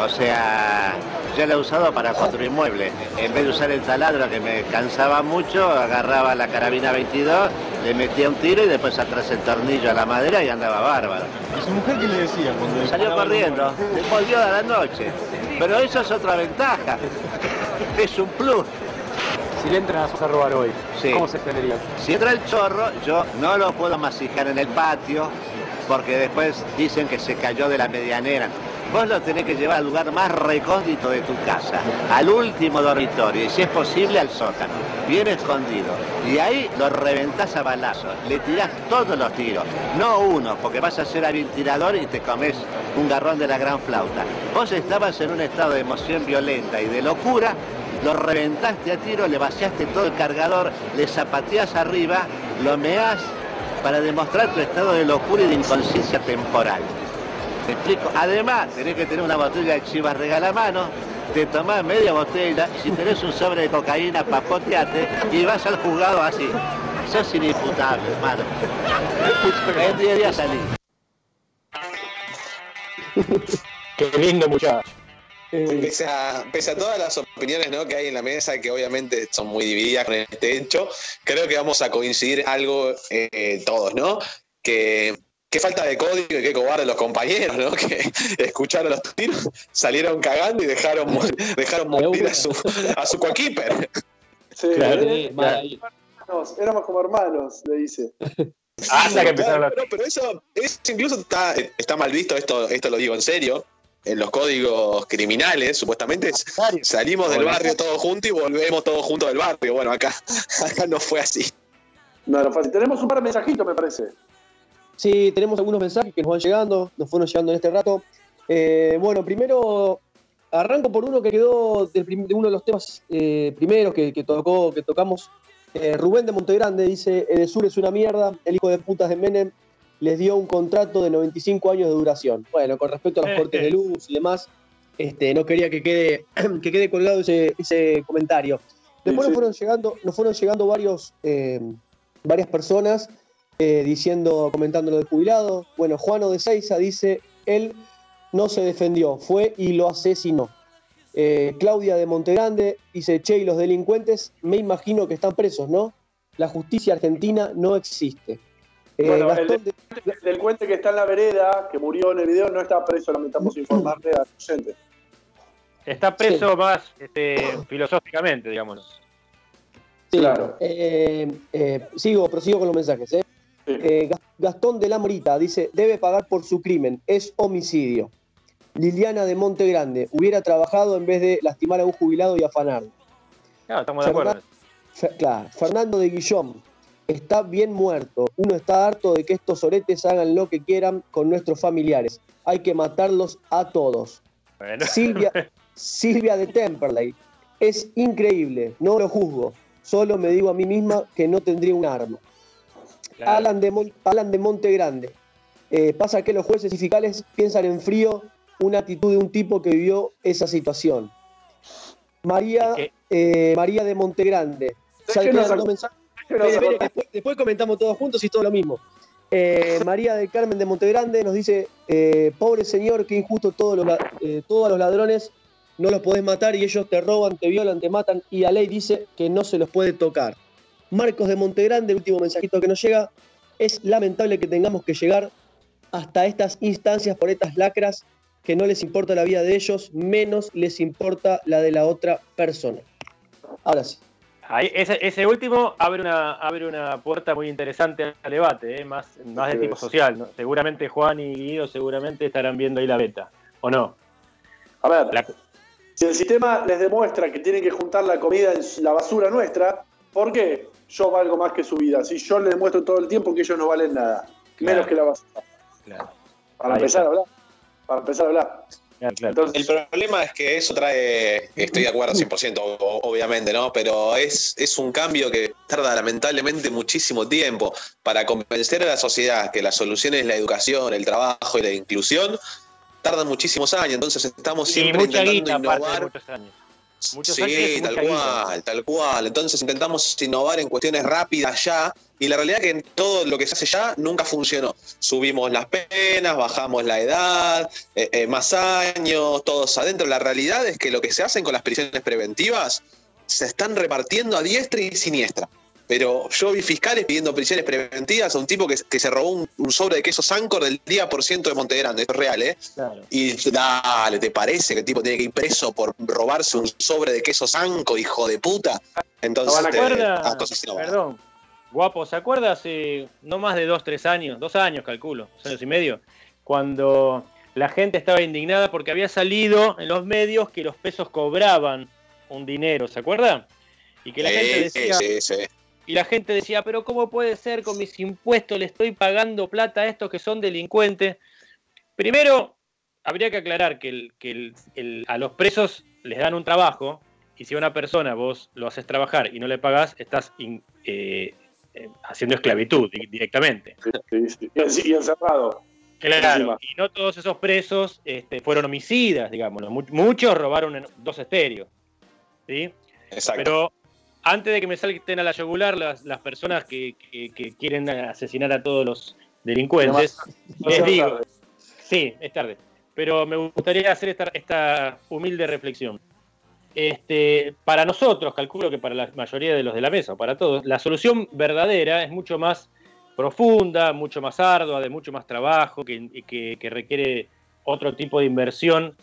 O sea, yo la he usado para construir muebles. En vez de usar el taladro que me cansaba mucho, agarraba la carabina 22, le metía un tiro y después atrás el tornillo a la madera y andaba bárbaro. ¿Y su mujer qué le decía cuando Salió corriendo, volvió a la noche. Pero eso es otra ventaja. Es un plus. Si le entran a robar hoy, Sí. ¿cómo se pelearía? Si entra el chorro, yo no lo puedo masijar en el patio porque después dicen que se cayó de la medianera. Vos lo tenés que llevar al lugar más recóndito de tu casa, al último dormitorio y si es posible al sótano, bien escondido. Y ahí lo reventás a balazos, le tirás todos los tiros, no uno, porque vas a ser hábil tirador y te comes un garrón de la gran flauta. Vos estabas en un estado de emoción violenta y de locura, lo reventaste a tiro, le vaciaste todo el cargador, le zapateás arriba, lo meás para demostrar tu estado de locura y de inconsciencia temporal. ¿Me explico? Además, tenés que tener una botella de chivas regala mano, te tomás media botella y si tenés un sobre de cocaína, papoteate y vas al juzgado así. Sos inimputable, hermano. En 10 días salí. Qué lindo muchacho. Pese a, pese a todas las opiniones ¿no? que hay en la mesa, que obviamente son muy divididas con este hecho, creo que vamos a coincidir algo eh, todos, ¿no? Que qué falta de código y qué cobarde los compañeros, ¿no? Que escucharon los tiros, salieron cagando y dejaron, dejaron morir a su, a su coequiper. Sí, Claro, eh, hermanos, éramos como hermanos, le dice. Hasta que empezaron Claro, pero, pero eso, eso incluso está, está mal visto, esto, esto lo digo en serio. En los códigos criminales, supuestamente, salimos del barrio todos juntos y volvemos todos juntos del barrio. Bueno, acá, acá no fue así. No, no, fácil. Tenemos un par de mensajitos, me parece. Sí, tenemos algunos mensajes que nos van llegando, nos fueron llegando en este rato. Eh, bueno, primero arranco por uno que quedó de uno de los temas eh, primeros que, que tocó, que tocamos. Eh, Rubén de Montegrande dice: Edesur es una mierda, el hijo de putas de Menem les dio un contrato de 95 años de duración. Bueno, con respecto a los cortes de luz y demás, este, no quería que quede, que quede colgado ese, ese comentario. Después Sí, nos fueron llegando, nos fueron llegando varios, eh, varias personas eh, diciendo, comentando lo del jubilado. Bueno, Juano de Seiza dice, él no se defendió, fue y lo asesinó. Eh, Claudia de Montegrande dice, che, y los delincuentes me imagino que están presos, ¿no? La justicia argentina no existe. Eh, Bueno, el de- El delincuente que está en la vereda, que murió en el video, no está preso, lamentamos informarle al oyente. Está preso más este, filosóficamente, digamos. Sí, Claro. eh, eh, sigo, prosigo con los mensajes. ¿eh? Eh, Gas- Gastón de la Morita dice, debe pagar por su crimen, es homicidio. Liliana de Monte Grande, hubiera trabajado en vez de lastimar a un jubilado y afanarlo. Claro, estamos de acuerdo. Fer- claro, Fernando de Guillón, está bien muerto. Uno está harto de que estos oretes hagan lo que quieran con nuestros familiares. Hay que matarlos a todos. Bueno. Silvia, Silvia de Temperley, es increíble, no lo juzgo. Solo me digo a mí misma que no tendría un arma. Alan, de Mon- Alan de Monte Grande. Eh, pasa que los jueces y fiscales piensan en frío una actitud de un tipo que vivió esa situación. María, eh, María de Monte Grande. Déjenos Saltean después, después comentamos todos juntos y todo lo mismo. Eh, María del Carmen de Montegrande nos dice, eh, pobre señor, qué injusto todos los, la- eh, todos los ladrones, no los podés matar y ellos te roban, te violan, te matan y la ley dice que no se los puede tocar. Marcos de Montegrande, el último mensajito que nos llega, es lamentable que tengamos que llegar hasta estas instancias por estas lacras que no les importa la vida de ellos, menos les importa la de la otra persona. Ahora sí. Ahí, ese, ese último abre una, abre una puerta muy interesante al debate, ¿eh? más, más de tipo es. social. ¿no? Seguramente Juan y Guido seguramente estarán viendo ahí la beta, ¿o no? A ver, La- si el sistema les demuestra que tienen que juntar la comida en la basura nuestra, ¿por qué yo valgo más que su vida? Si yo les demuestro todo el tiempo que ellos no valen nada, menos que la basura. Claro. Para Ahí empezar está. a hablar. Para empezar a hablar. Claro, claro. Entonces, El problema es que eso trae, estoy de acuerdo 100%, o- obviamente, ¿no? Pero es, es un cambio que tarda lamentablemente muchísimo tiempo para convencer a la sociedad que la solución es la educación, el trabajo y la inclusión. Tardan muchísimos años, entonces estamos siempre intentando guita, aparte de innovar. muchos años. Muchos Sí, tal cual, tal cual. Entonces intentamos innovar en cuestiones rápidas ya, y la realidad es que todo lo que se hace ya nunca funcionó. Subimos las penas, bajamos la edad, eh, eh, más años, todos adentro. La realidad es que lo que se hacen con las prisiones preventivas se están repartiendo a diestra y siniestra. Pero yo vi fiscales pidiendo prisiones preventivas a un tipo que, que se robó un, un sobre de queso Sancor del día por ciento de Montegrande. Esto es real, ¿eh? Claro. Y dale, ¿te parece que el tipo tiene que ir preso por robarse un sobre de queso Sanco, hijo de puta? Entonces, ¿Se eh, acuerda? Perdón. Guapo, ¿se acuerda hace no más de dos, tres años, dos años calculo, dos años y medio, cuando la gente estaba indignada porque había salido en los medios que los pesos cobraban un dinero, ¿se acuerda? Y que la gente decía, sí, sí. Y la gente decía, pero ¿cómo puede ser con mis impuestos le estoy pagando plata a estos que son delincuentes? Primero, habría que aclarar que, el- que el- el- a los presos les dan un trabajo y si a una persona vos lo haces trabajar y no le pagás, estás in- eh, eh, haciendo esclavitud di- directamente. Sí, sí. Y, en- y encerrado. Claro, y no todos esos presos este, fueron homicidas, digamos. Muchos robaron en dos estéreos. ¿sí? Exacto. Pero antes de que me salten a la yugular las, las personas que, que- que quieren asesinar a todos los delincuentes, les digo, tarde. sí, es tarde, pero me gustaría hacer esta, esta humilde reflexión. Este, para nosotros, calculo que para la mayoría de los de la mesa, o para todos, la solución verdadera es mucho más profunda, mucho más ardua, de mucho más trabajo, que, que- que requiere otro tipo de inversión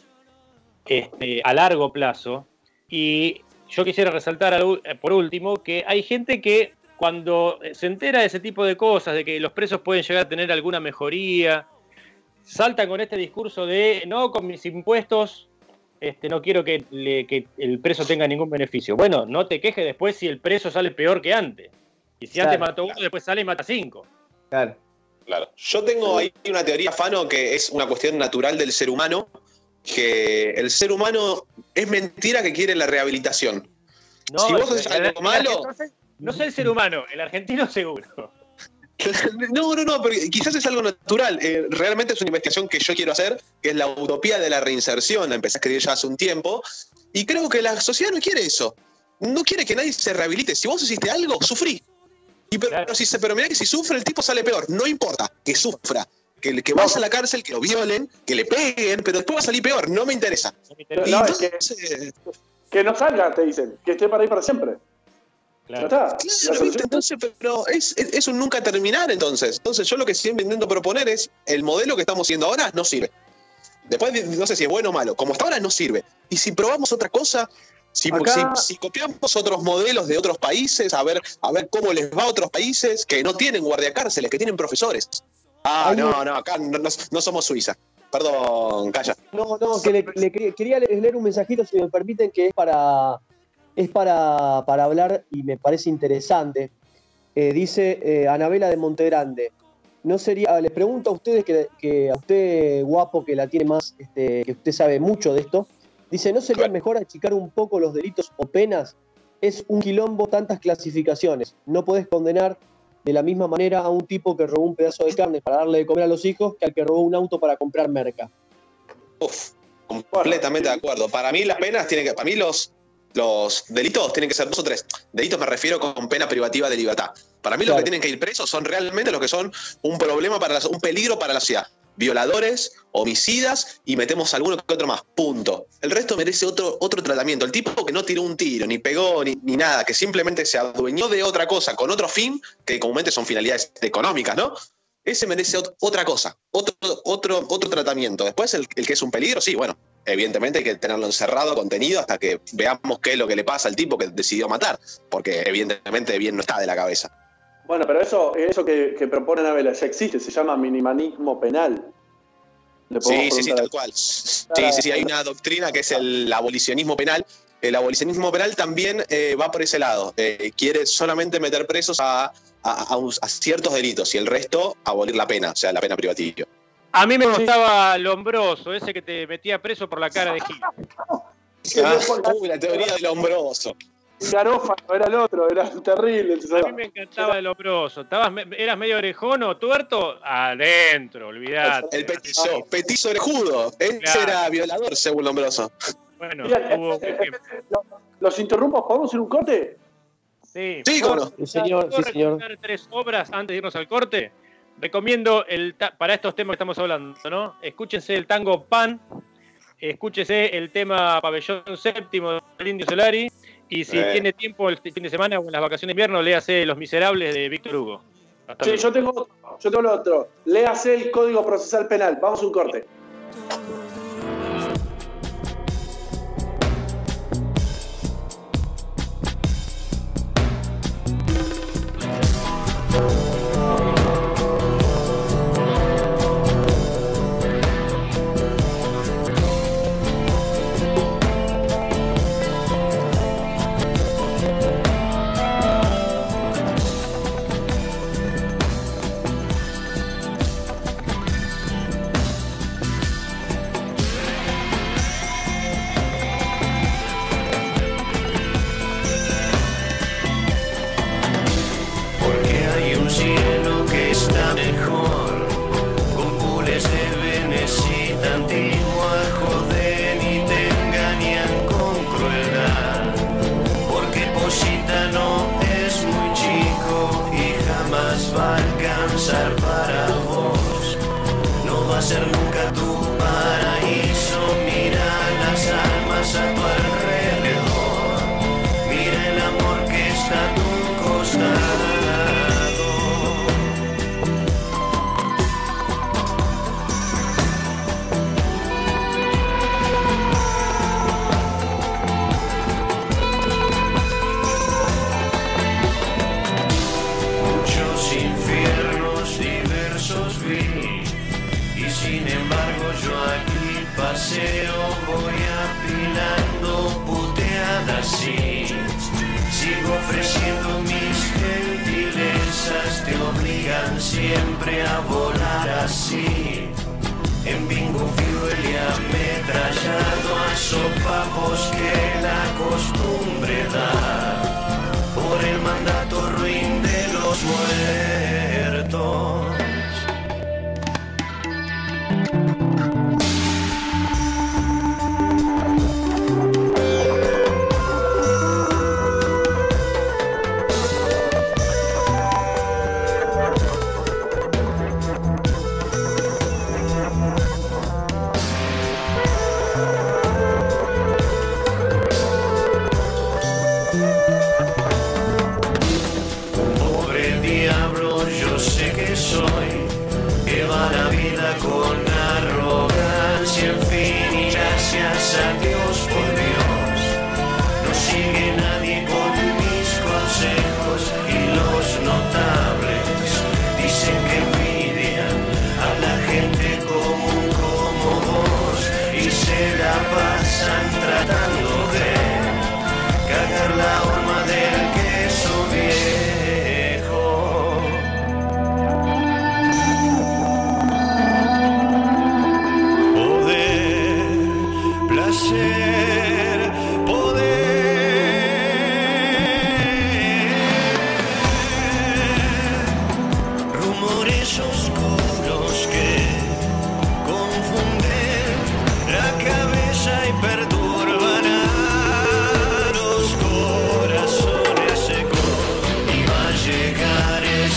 este, a largo plazo. Y yo quisiera resaltar eh, por último que hay gente que cuando se entera de ese tipo de cosas, de que los presos pueden llegar a tener alguna mejoría, saltan con este discurso de no, con mis impuestos este, no quiero que, le- que el preso tenga ningún beneficio. Bueno, no te quejes después si el preso sale peor que antes. Y si antes Claro. mató uno, después sale y mata cinco. Claro. Claro. Yo tengo ahí una teoría, Fano, que es una cuestión natural del ser humano, que el ser humano es mentira que quiere la rehabilitación. No, Si vos haces algo el- malo- No sé el ser humano, el argentino seguro. No, no, no, pero quizás es algo natural. Eh, realmente es una investigación que yo quiero hacer, que es la utopía de la reinserción. La empecé a escribir ya hace un tiempo. Y creo que la sociedad no quiere eso. No quiere que nadie se rehabilite. Si vos hiciste algo, sufrí. Y pero, Claro. pero si pero mirá que si sufre, el tipo sale peor. No importa, que sufra. Que, que vaya a la cárcel, que lo violen, que le peguen, pero después va a salir peor. No me interesa. No me interesa. Y No, es que- no salga, te dicen. Que esté para ir para siempre. Claro. Está. Claro, ¿viste? Entonces, pero es, es, es un nunca terminar entonces. Entonces yo lo que siempre intento proponer es, el modelo que estamos haciendo ahora no sirve. Después no sé si es bueno o malo, como hasta ahora no sirve. Y si probamos otra cosa, si, Acá- si- si copiamos otros modelos de otros países, a ver, a ver cómo les va a otros países que no tienen guardiacárceles, que tienen profesores. Ah, no, no, acá no, somos Suiza. Perdón, calla. No, no, que le, le quería, leer un mensajito, si me permiten, que es para, es para, para hablar y me parece interesante. Eh, dice eh, Anabela de Montegrande. No sería, les pregunto a ustedes, que, que a usted, guapo, que la tiene más, este, que usted sabe mucho de esto, dice, ¿no sería mejor achicar un poco los delitos o penas? Es un quilombo tantas clasificaciones. No podés condenar de la misma manera a un tipo que robó un pedazo de carne para darle de comer a los hijos que al que robó un auto para comprar merca. Uf, completamente de acuerdo. Para mí las penas tienen que, para mí los, los delitos tienen que ser dos o tres. Delitos me refiero con pena privativa de libertad. Para mí los que tienen que ir presos son realmente los que son un problema para la- un peligro para la sociedad. Violadores, homicidas y metemos alguno que otro más. Punto. El resto merece otro, otro tratamiento. El tipo que no tiró un tiro, ni pegó, ni, ni nada, que simplemente se adueñó de otra cosa con otro fin, que comúnmente son finalidades económicas, ¿no? Ese merece ot- otra cosa, otro, otro, otro tratamiento. Después, el, el que es un peligro, sí, bueno, evidentemente hay que tenerlo encerrado, contenido, hasta que veamos qué es lo que le pasa al tipo que decidió matar, porque evidentemente bien no está de la cabeza. Bueno, pero eso, eso que, que propone Anabela ya existe, se llama minimalismo penal. Sí, sí, sí, tal cual. Sí, sí, sí, hay una doctrina que es el abolicionismo penal. El abolicionismo penal también eh, va por ese lado. Eh, quiere solamente meter presos a, a- a un- a ciertos delitos y el resto abolir la pena, o sea, la pena privativa. A mí me gustaba Lombroso, ese que te metía preso por la cara de Gil. Ah, uy, la teoría del hombroso. Garófano era el otro, era terrible. A mí me encantaba el. Estabas, me- ¿Eras medio orejón o tuerto? Adentro, olvidate. El petizo, petizo orejudo. Ese Claro. era violador, según Lombroso. Bueno, Mira, hubo eh, eh, ejemplo. ¿Los interrumpo? ¿Podemos hacer un corte? Sí, Sí, cómo no. Sí, señor, ¿Puedo sí, señor. tres obras antes de irnos al corte? Recomiendo el para estos temas que estamos hablando, ¿no? Escúchense el tango Pan, escúchese el tema Pabellón Séptimo del Indio Solari, y si Eh. tiene tiempo el fin de semana o en las vacaciones de invierno, léase Los Miserables de Víctor Hugo. Hasta Sí, luego. yo tengo yo tengo lo otro. Léase el Código Procesal Penal. Vamos a un corte.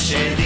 shady.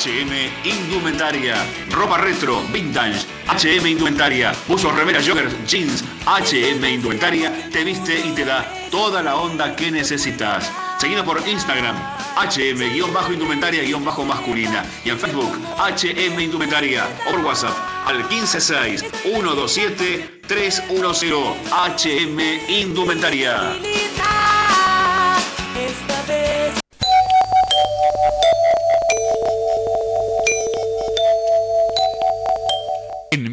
HM Indumentaria. Ropa retro, vintage, HM Indumentaria. Usos remeras, joggers, jeans. HM Indumentaria te viste y te da toda la onda que necesitas. Seguido por Instagram, HM-indumentaria-masculina. Y en Facebook, HM Indumentaria. O por WhatsApp, al 156-127-310. HM Indumentaria.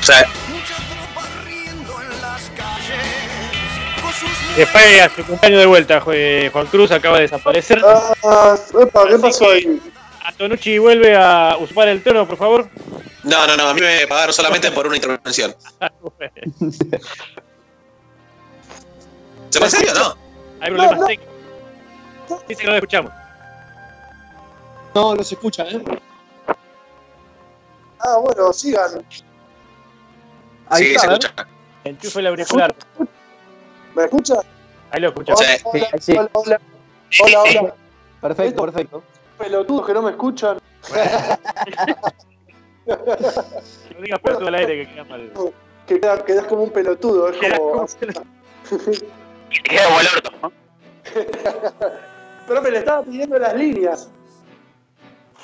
O sea, Se fue a su cumpleaños de vuelta, Jue- Juan Cruz acaba de desaparecer. Ah, epa, ¿qué pasó ahí? Antonucci vuelve a usurpar el trono, por favor. No, no, no, a mí me pagaron solamente por una intervención. ¿Se va en serio no? Hay problemas no. técnicos. Dice que no lo escuchamos. No, no se escucha, ¿eh? Ah, bueno, sigan. Ahí sí, está, se ¿eh? escucha. Enchufe el auricular. ¿Me escuchan? Ahí lo escuchamos. Sí. Hola, Sí. hola, hola, hola, hola. Perfecto, perfecto. Pelotudos que no me escuchan. No digas pelotudo al aire que queda mal. Que quedas, como un pelotudo. Es como. como- queda como el orto, ¿no? Pero me le estaba pidiendo las líneas.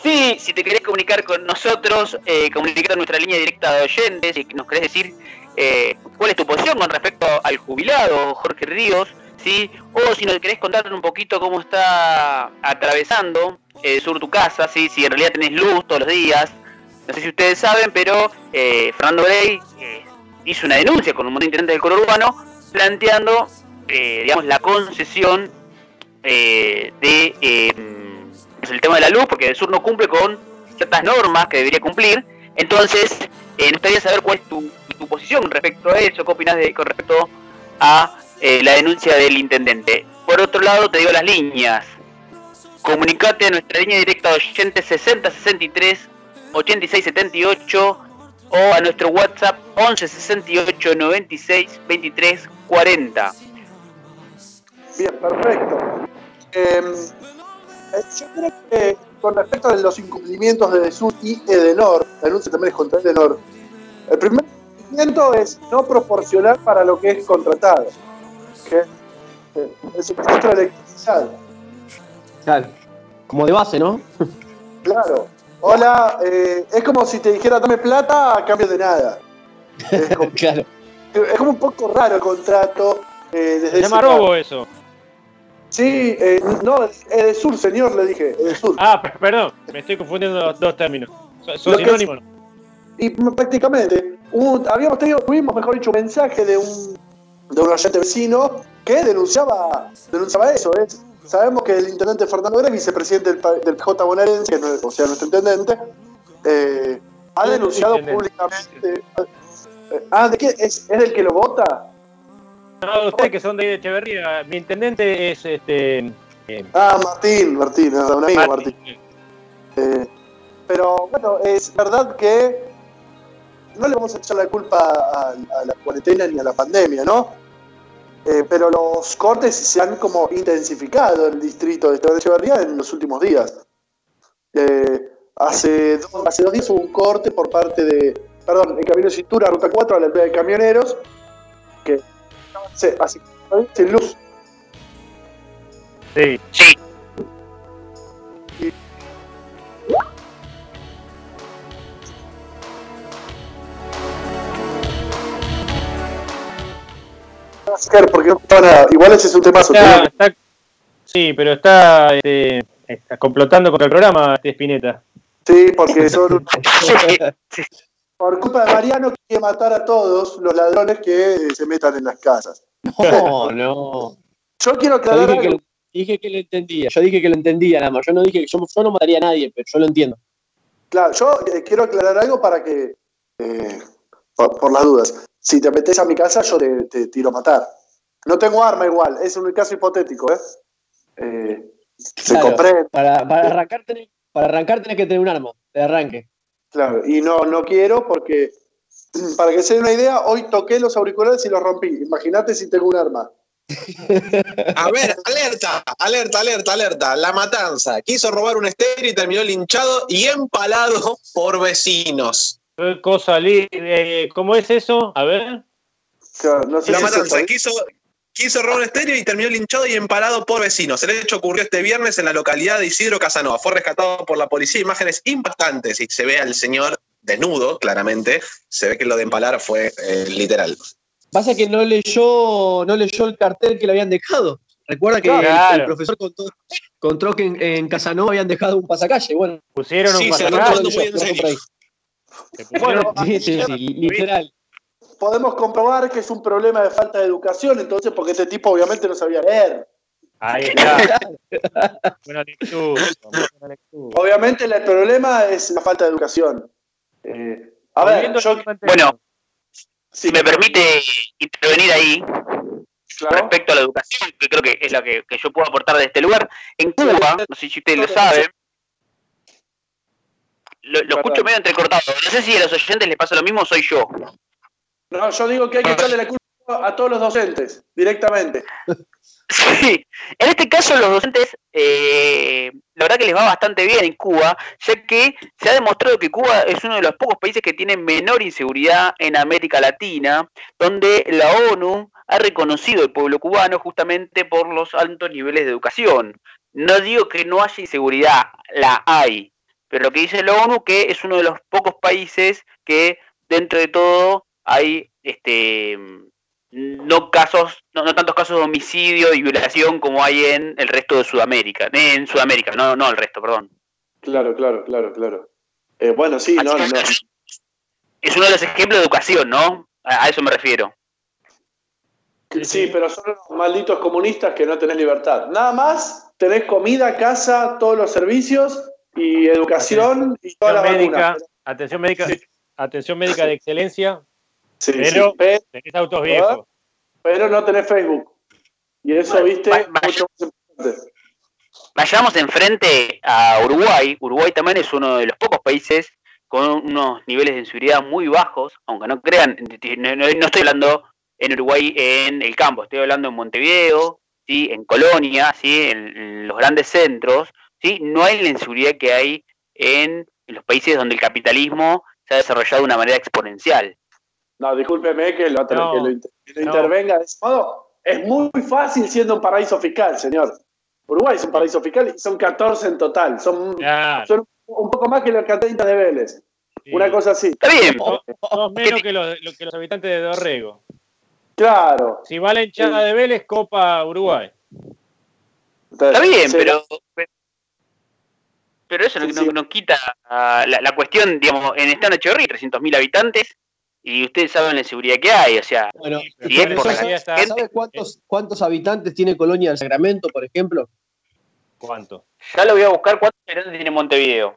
Sí, si te querés comunicar con nosotros, eh, comunicate a nuestra línea directa de oyentes, si nos querés decir eh, cuál es tu posición con respecto al jubilado Jorge Ríos, ¿sí? o si nos querés contar un poquito cómo está atravesando eh, sur tu casa, ¿sí? si en realidad tenés luz todos los días. No sé si ustedes saben, pero eh, Fernando Grey eh, hizo una denuncia con un montón de intendentes del color urbano planteando, eh, digamos, la concesión eh, de el tema de la luz, porque el sur no cumple con ciertas normas que debería cumplir. Entonces, eh, nos gustaría saber cuál es tu, tu posición respecto a eso, qué opinas de, con respecto a eh, la denuncia del intendente. Por otro lado, te digo las líneas. Comunicate a nuestra línea directa de oyentes 6063 8678 o a nuestro WhatsApp 11 68 96 23 40. Bien, perfecto. Eh, yo creo que con respecto a los incumplimientos de Sur y Edenor, la denuncia también es contra Edenor, el primer incumplimiento es no proporcionar para lo que es contratado, que es el suministro de electricidad. Claro. Como de base, ¿no? Claro. Hola, eh, es como si te dijera dame plata a cambio de nada. Es como, claro. es como un poco raro el contrato. eh, desde Se llama robo eso. Sí, eh, no, es de sur, señor, le dije, es de sur. Ah, per- perdón, me estoy confundiendo los dos términos. Son, Lo que es- sinónimos. Y prácticamente, un- habíamos tenido, tuvimos, mejor dicho, un mensaje de un, de un oyente vecino que denunciaba, denunciaba eso. ¿eh? Sabemos que el intendente Fernando Grey, vicepresidente del, del J bonaerense, que no es- o sea, nuestro intendente, eh, ha denunciado públicamente. eh, ah, ¿de qué? ¿Es, ¿Es el que lo vota? No, ustedes que son de Echeverría, mi intendente es este. eh, Ah, Martín, Martín, era un amigo Martín. Martín. Eh, pero bueno, es verdad que no le vamos a echar la culpa a, a la cuarentena ni a la pandemia, ¿no? Eh, pero los cortes se han como intensificado en el distrito de Esteban Echeverría en los últimos días. Hace, dos, hace dos días hubo un corte por parte de, perdón, el Camino de Cintura, Ruta 4, a la altura de camioneros, que se, así, sin luz. Sí. Sí, Porque no para, igual ese es un temazo. Está, está- sí, pero está, este, está complotando contra el programa, este Spinetta. Sí, porque son por culpa de Mariano quiere matar a todos los ladrones que eh, se metan en las casas. No, no. Yo quiero Yo aclarar dije que, algo. lo, dije que lo entendía. Yo dije que lo entendía nada más. Yo no dije que yo, yo no mataría a nadie, pero yo lo entiendo. Claro, yo eh, quiero aclarar algo para que, eh, por, por las dudas, si te metes a mi casa yo te, te tiro a matar. No tengo arma igual, es un caso hipotético, ¿eh? Eh, se comprende, Para, para, arrancar tenés, para arrancar tenés que tener un arma de arranque. Claro. Y no, no quiero porque, para que se den una idea, hoy toqué los auriculares y los rompí. Imagínate si tengo un arma. A ver, alerta, alerta, alerta, alerta. La matanza. Quiso robar un estéreo y terminó linchado y empalado por vecinos. ¿Qué cosa, Li- eh, ¿Cómo es eso? A ver. No sé La si matanza. eso. Quiso, quiso robar un estéreo y terminó linchado y empalado por vecinos. El hecho ocurrió este viernes en la localidad de Isidro Casanova. Fue rescatado por la policía. Imágenes impactantes y se ve al señor desnudo, claramente. Se ve que lo de empalar fue eh, literal. Pasa que no leyó, no leyó el cartel que le habían dejado. Recuerda que el- profesor contó, contó que en, en Casanova habían dejado un pasacalle. Bueno, Pusieron Sí, un se lo pasacalle. muy en lo serio. Se pusieron- Sí, sí, sí, literal. Podemos comprobar que es un problema de falta de educación, entonces, porque este tipo obviamente no sabía leer. Ahí está. Buena lectura. buena lectura. Obviamente el problema es la falta de educación. Eh, a ver, yo. Bueno, sí, si me permite intervenir ahí claro. respecto a la educación, que creo que es lo que, que yo puedo aportar de este lugar. En Cuba, no sé si ustedes lo saben, lo, lo escucho medio entrecortado. No sé si a los oyentes les pasa lo mismo o soy yo. No, yo digo que hay que echarle la culpa a todos los docentes, directamente. Sí, en este caso los docentes, eh, la verdad que les va bastante bien en Cuba, ya que se ha demostrado que Cuba es uno de los pocos países que tiene menor inseguridad en América Latina, donde la ONU ha reconocido al pueblo cubano justamente por los altos niveles de educación. No digo que no haya inseguridad, la hay, pero lo que dice la ONU que es uno de los pocos países que dentro de todo hay este no casos, no, no tantos casos de homicidio y violación como hay en el resto de Sudamérica, en Sudamérica, no, no el resto, perdón. Claro, claro, claro, claro. Eh, bueno, sí, no, no. Es uno de los ejemplos de educación, ¿no? A, eso me refiero. Sí, pero son los malditos comunistas que no tenés libertad. Nada más tenés comida, casa, todos los servicios y educación y toda la Atención médica, vacuna. atención médica, atención médica de excelencia, Sí, pero sí, pe- tenés autos viejos. pero no tenés Facebook. Y eso, viste, va- mucho más importante. Vayamos enfrente a Uruguay. Uruguay también es uno de los pocos países con unos niveles de inseguridad muy bajos, aunque no crean, no, estoy hablando en Uruguay en el campo, estoy hablando en Montevideo, ¿sí? en Colonia, ¿sí? en, en los grandes centros, ¿sí? no hay la inseguridad que hay en los países donde el capitalismo se ha desarrollado de una manera exponencial. No, discúlpeme que lo, No, que lo inter- que lo no. intervenga de ese modo. Es muy fácil siendo un paraíso fiscal, señor. Uruguay es un paraíso fiscal y son 14 en total. Son, Claro, son un poco más que los cataditas de Vélez. sí. Una cosa así. Está bien, Dos- menos que los, lo- que los habitantes de Dorrego. Claro. Si va la hinchada de Vélez, Copa Uruguay. Está bien, Sí, pero, pero eso no, Sí, no- sí. no quita la, la cuestión, digamos, en Estado Echeverría, 300.000 habitantes, y ustedes saben la inseguridad que hay, o sea, Bueno, Si es por la ¿sabes cuántos, cuántos habitantes tiene Colonia del Sacramento, por ejemplo? ¿Cuánto? ya lo voy a buscar cuántos habitantes tiene Montevideo.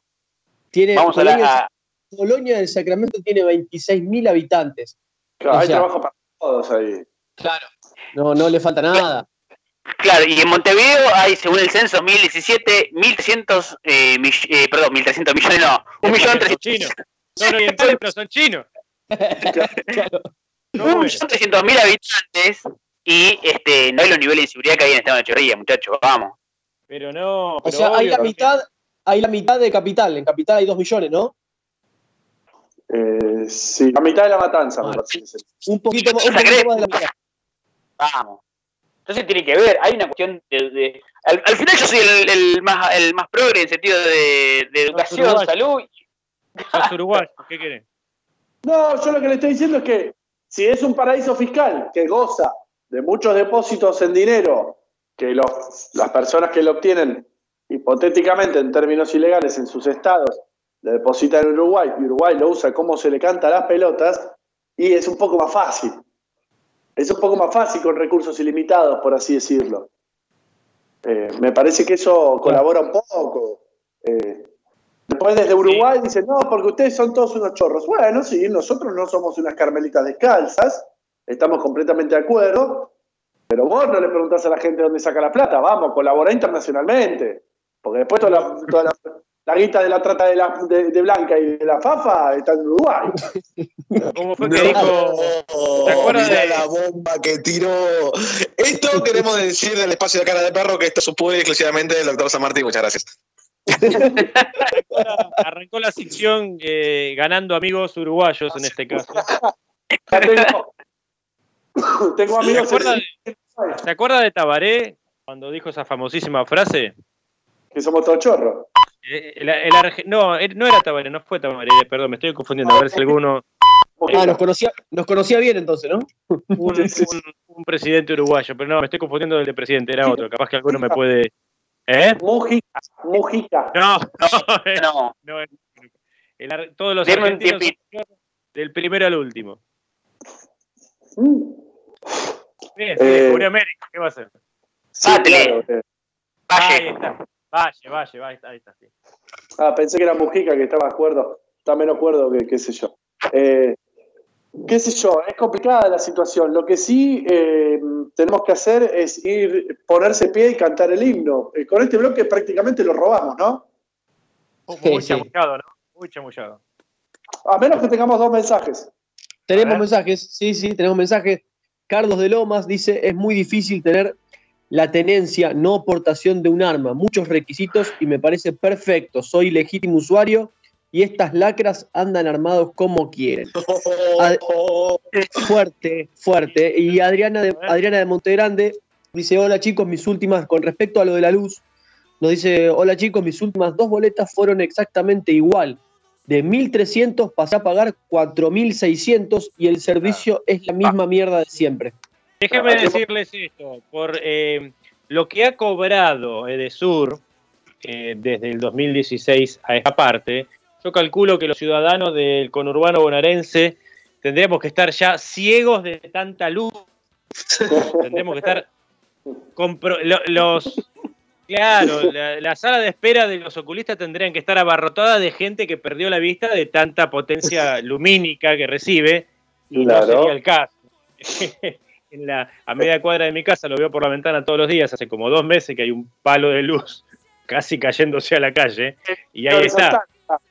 Tiene, Vamos a Colonia, la... a- Colonia del Sacramento tiene 26.000 habitantes. Claro, o hay sea- trabajo para todos ahí. Claro. No, no le falta nada. Claro, y en Montevideo hay, según el censo 2017, 1.300, eh, eh, perdón, 1.300 millones, no, un millón Son trescientos chinos. Son orientales, pero son chinos. Claro. No, un bueno. millón trescientos mil habitantes y este no hay los niveles de inseguridad que hay en Estado de Echeverría, muchachos, vamos. Pero no. O sea, hay la mitad, hay la mitad de capital. En capital hay 2 millones, ¿no? Eh, sí, la mitad de la matanza, me Ah, parece. Un poquito, más- un poquito más de la mitad. Vamos. Entonces tiene que ver, hay una cuestión de... de- al, al final yo soy el, el más el más progre en sentido de, de educación, salud. Sos uruguayo, ¿qué querés? No, yo lo que le estoy diciendo es que si es un paraíso fiscal que goza de muchos depósitos en dinero, que los- las personas que lo obtienen hipotéticamente en términos ilegales en sus estados le depositan en Uruguay y Uruguay lo usa como se le canta a las pelotas, y es un poco más fácil. Es un poco más fácil con recursos ilimitados, por así decirlo. Eh, me parece que eso colabora un poco. Eh, después desde Uruguay dicen, no, porque ustedes son todos unos chorros. Bueno, sí, nosotros no somos unas carmelitas descalzas, estamos completamente de acuerdo, pero vos no le preguntás a la gente dónde saca la plata, vamos, colabora internacionalmente, porque después toda la, toda la- la guita de la trata de, la, de, de Blanca y de la Fafa está en Uruguay. ¿Cómo fue que dijo? ¿Te acuerdas de- la bomba que tiró? Esto queremos decir del espacio de cara de perro que esto supone exclusivamente del doctor San Martín. Muchas gracias. Arrancó la sección eh, ganando amigos uruguayos en este caso. Tengo, tengo ¿Se amigos acuerda de, ¿se acuerda de Tabaré cuando dijo esa famosísima frase? que somos todos chorros. Eh, el- el arge- no, eh, no era Tabaré, no fue Tabaré, perdón, me estoy confundiendo. A ver si alguno. Ah, nos conocía, nos conocía bien entonces, ¿no? Un, un- un presidente uruguayo, pero no, me estoy confundiendo del de presidente, era otro. Capaz que alguno me puede. ¿Eh? Mujica, Mujica. No, no, No, no, el todos los Deme argentinos del primero al último. Bien, Eh, descubrió América, ¿qué va a hacer? Sí, claro, eh. Ahí Valle. está. Valle, Valle, ahí está, ahí está. sí. Ah, pensé que era Mujica, que estaba acuerdo. Está menos acuerdo que qué sé yo. Eh, qué sé yo, es complicada la situación. Lo que sí eh, tenemos que hacer es ir, ponerse pie y cantar el himno. Eh, con este bloque prácticamente lo robamos, ¿no? Muy sí. chamullado, ¿no? Muy chamullado. A menos que tengamos dos mensajes. Tenemos mensajes, sí, sí, tenemos mensajes. Carlos de Lomas dice, es muy difícil tener la tenencia, no portación de un arma, muchos requisitos y me parece perfecto. Soy legítimo usuario y estas lacras andan armados como quieren. Ad- Fuerte, fuerte. Y Adriana de, Adriana de Montegrande dice, hola chicos, mis últimas, con respecto a lo de la luz, nos dice, hola chicos, mis últimas dos boletas fueron exactamente igual. De 1.300 pasé a pagar 4.600 y el servicio es la misma mierda de siempre. Déjenme Ah, decirles esto, por eh, lo que ha cobrado Edesur eh, desde el 2016 a esta parte, yo calculo que los ciudadanos del conurbano bonaerense tendríamos que estar ya ciegos de tanta luz. tendríamos que estar lo- los claro, la, la sala de espera de los oculistas tendrían que estar abarrotada de gente que perdió la vista de tanta potencia lumínica que recibe y no Claro. sería el caso. en la, a media cuadra de mi casa, lo veo por la ventana todos los días, hace como dos meses que hay un palo de luz casi cayéndose a la calle, y ahí está.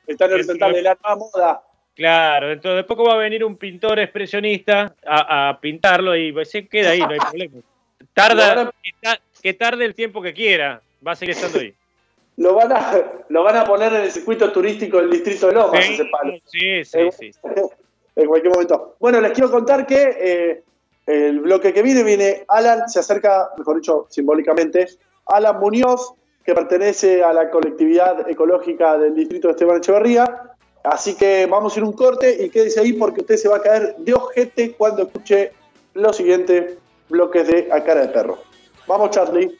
Está en el horizontal de la nueva moda. Claro, dentro de poco va a venir un pintor expresionista a, a pintarlo y pues, se queda ahí, no hay problema. Tarda, que, ta- que tarde el tiempo que quiera, va a seguir estando ahí. Lo van, a, lo van a poner en el circuito turístico del distrito de Lomas, ese palo. Sí, sí, Eh, sí. en cualquier momento. Bueno, les quiero contar que eh, el bloque que viene, viene Alan, se acerca, mejor dicho, simbólicamente, Alan Muñoz, que pertenece a la colectividad ecológica del distrito de Esteban Echeverría. Así que vamos a ir un corte y quédese ahí porque usted se va a caer de ojete cuando escuche los siguientes bloques de A Cara de Perro. Vamos, Charlie.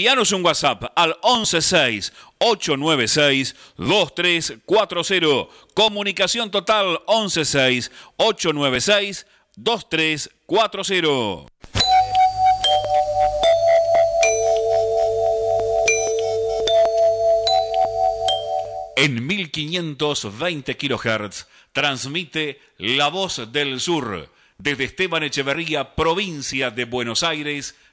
Envíanos un WhatsApp al 116 896 2340. Comunicación total 116 896 2340. En 1520 kHz transmite La Voz del Sur desde Esteban Echeverría, provincia de Buenos Aires,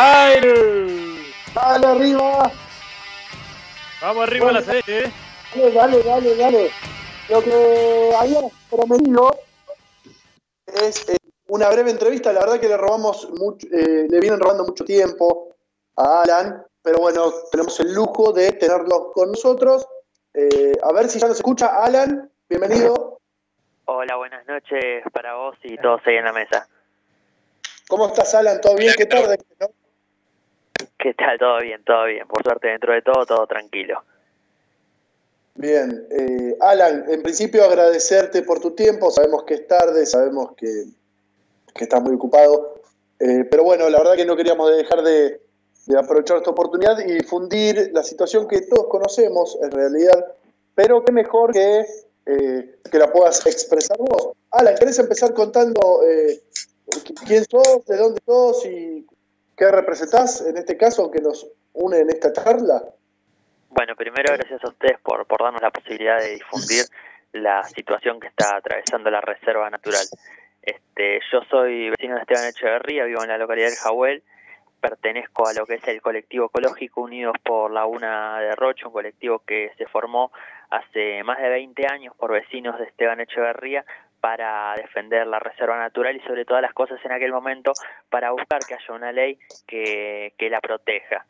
¡Aire! ¡Dale arriba! Vamos arriba a la serie, ¿eh? Dale, dale, dale, dale. Lo que había prometido es eh, una breve entrevista. La verdad que le robamos mucho, eh, le vienen robando mucho tiempo a Alan, pero bueno, tenemos el lujo de tenerlo con nosotros. Eh, a ver si ya nos escucha. Alan, bienvenido. Hola, buenas noches para vos y todos ahí en la mesa. ¿Cómo estás, Alan? ¿Todo bien? ¿Qué tarde? ¿no? ¿Qué tal? Todo bien, todo bien. Por suerte, dentro de todo, todo tranquilo. Bien, eh, Alan, en principio agradecerte por tu tiempo, sabemos que es tarde, sabemos que, que estás muy ocupado, eh, pero bueno, la verdad que no queríamos dejar de, de, aprovechar esta oportunidad y difundir la situación que todos conocemos en realidad, pero qué mejor que, eh, que la puedas expresar vos. Alan, ¿querés empezar contando quién sos, de dónde sos y qué representás en este caso que nos une en esta charla? Bueno, primero gracias a ustedes por, por darnos la posibilidad de difundir la situación que está atravesando la Reserva Natural. Este, yo soy vecino de Esteban Echeverría, vivo en la localidad del Jahuel, pertenezco a lo que es el colectivo ecológico Unidos por Laguna de Rocha, un colectivo que se formó hace más de 20 años por vecinos de Esteban Echeverría para defender la reserva natural y sobre todas las cosas en aquel momento para buscar que haya una ley que, que la proteja.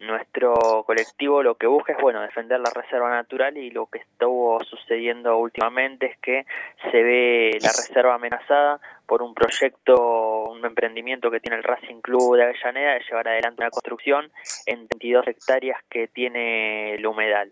Nuestro colectivo lo que busca es bueno defender la reserva natural y lo que estuvo sucediendo últimamente es que se ve la reserva amenazada por un proyecto, un emprendimiento que tiene el Racing Club de Avellaneda de llevar adelante una construcción en 22 hectáreas que tiene el humedal.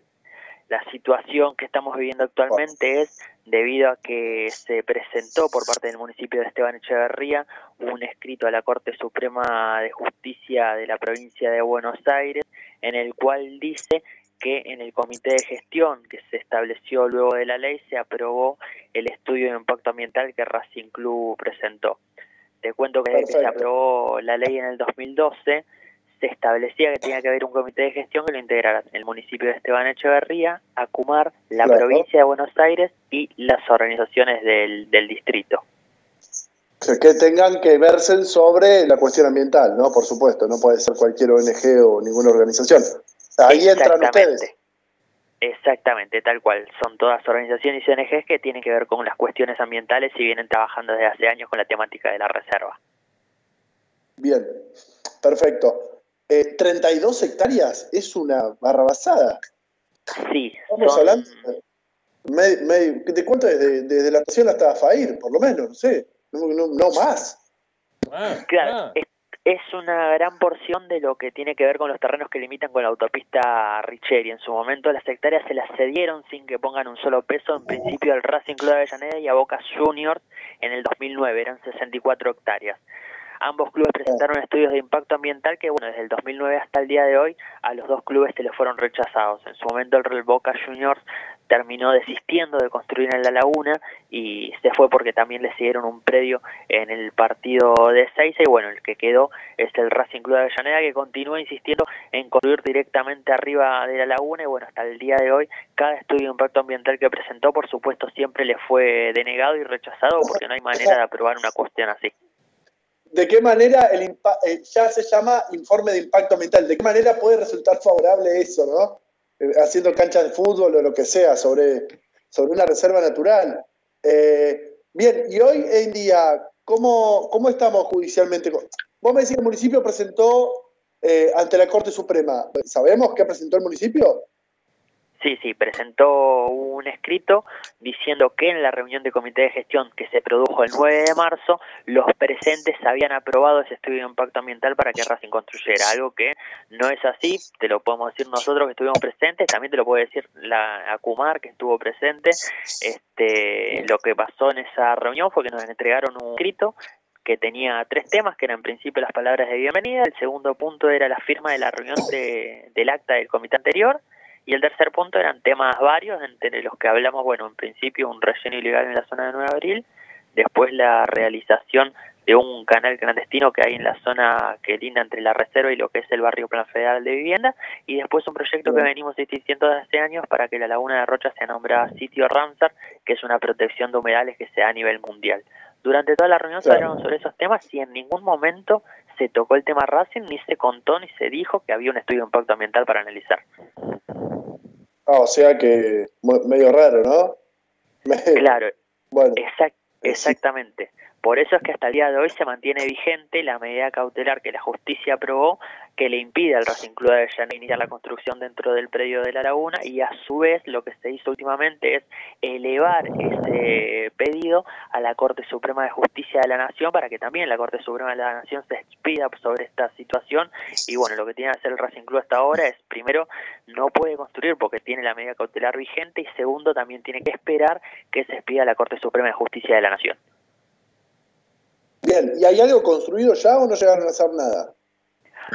La situación que estamos viviendo actualmente es debido a que se presentó por parte del municipio de Esteban Echeverría un escrito a la Corte Suprema de Justicia de la provincia de Buenos Aires en el cual dice que en el comité de gestión que se estableció luego de la ley se aprobó el estudio de impacto ambiental que Racing Club presentó. Te cuento que desde que se aprobó la ley en el 2012 se establecía que tenía que haber un comité de gestión que lo integrara el municipio de Esteban Echeverría, Acumar, la Claro. provincia de Buenos Aires y las organizaciones del, del distrito. O sea, que tengan que verse sobre la cuestión ambiental, ¿no? Por supuesto, no puede ser cualquier ONG o ninguna organización. Ahí entran ustedes. Exactamente, tal cual. Son todas organizaciones y ONGs que tienen que ver con las cuestiones ambientales y vienen trabajando desde hace años con la temática de la reserva. Bien, perfecto. Eh, 32 hectáreas es una barrabasada. Sí, Estamos son- hablando me- me- ¿de cuánto es? De- Desde la estación hasta Fair, por lo menos, no sé, no, no- no más. Claro, es, es una gran porción de lo que tiene que ver con los terrenos que limitan con la autopista Richeri. En su momento las hectáreas se las cedieron sin que pongan un solo peso, en principio al Racing Club de Avellaneda y a Boca Juniors en el 2009, eran 64 hectáreas. Ambos clubes presentaron estudios de impacto ambiental que, bueno, desde el 2009 hasta el día de hoy, a los dos clubes se les fueron rechazados. En su momento el Real Boca Juniors terminó desistiendo de construir en la laguna y se fue porque también le siguieron un predio en el partido de Seiza y bueno, el que quedó es el Racing Club de Avellaneda que continúa insistiendo en construir directamente arriba de la laguna y bueno, hasta el día de hoy cada estudio de impacto ambiental que presentó por supuesto siempre le fue denegado y rechazado porque no hay manera de aprobar una cuestión así. ¿De qué manera el eh, ya se llama informe de impacto ambiental? ¿De qué manera puede resultar favorable eso, no? Eh, haciendo canchas de fútbol o lo que sea sobre, sobre una reserva natural. Eh, bien, y hoy en día, ¿cómo, cómo estamos judicialmente? Vos me decís que el municipio presentó eh, ante la Corte Suprema. ¿Sabemos qué presentó el municipio? Sí, sí, presentó un escrito diciendo que en la reunión de comité de gestión que se produjo el 9 de marzo, los presentes habían aprobado ese estudio de impacto ambiental para que Racing construyera, algo que no es así, te lo podemos decir nosotros que estuvimos presentes, también te lo puede decir la Acumar que estuvo presente. Este, lo que pasó en esa reunión fue que nos entregaron un escrito que tenía tres temas, que eran en principio las palabras de bienvenida, el segundo punto era la firma de la reunión de, del acta del comité anterior, y el tercer punto eran temas varios, entre los que hablamos, bueno, en principio un relleno ilegal en la zona de 9 de abril, después la realización de un canal clandestino que hay en la zona que linda entre la reserva y lo que es el barrio Plan Federal de Vivienda, y después un proyecto que venimos insistiendo desde hace años para que la laguna de Rocha sea nombrada sitio Ramsar, que es una protección de humedales que sea a nivel mundial. Durante toda la reunión se hablaron sobre esos temas y en ningún momento se tocó el tema Racing, ni se contó ni se dijo que había un estudio de impacto ambiental para analizar. Ah, o sea que medio raro, ¿no? Claro, bueno, exactamente. Por eso es que hasta el día de hoy se mantiene vigente la medida cautelar que la justicia aprobó que le impide al Racing Club de iniciar la construcción dentro del predio de la laguna y a su vez lo que se hizo últimamente es elevar ese pedido a la Corte Suprema de Justicia de la Nación para que también la Corte Suprema de la Nación se expida sobre esta situación y bueno, lo que tiene que hacer el Racing Club hasta ahora es primero no puede construir porque tiene la medida cautelar vigente y segundo también tiene que esperar que se expida la Corte Suprema de Justicia de la Nación. Bien, ¿y hay algo construido ya o no llegaron a hacer nada?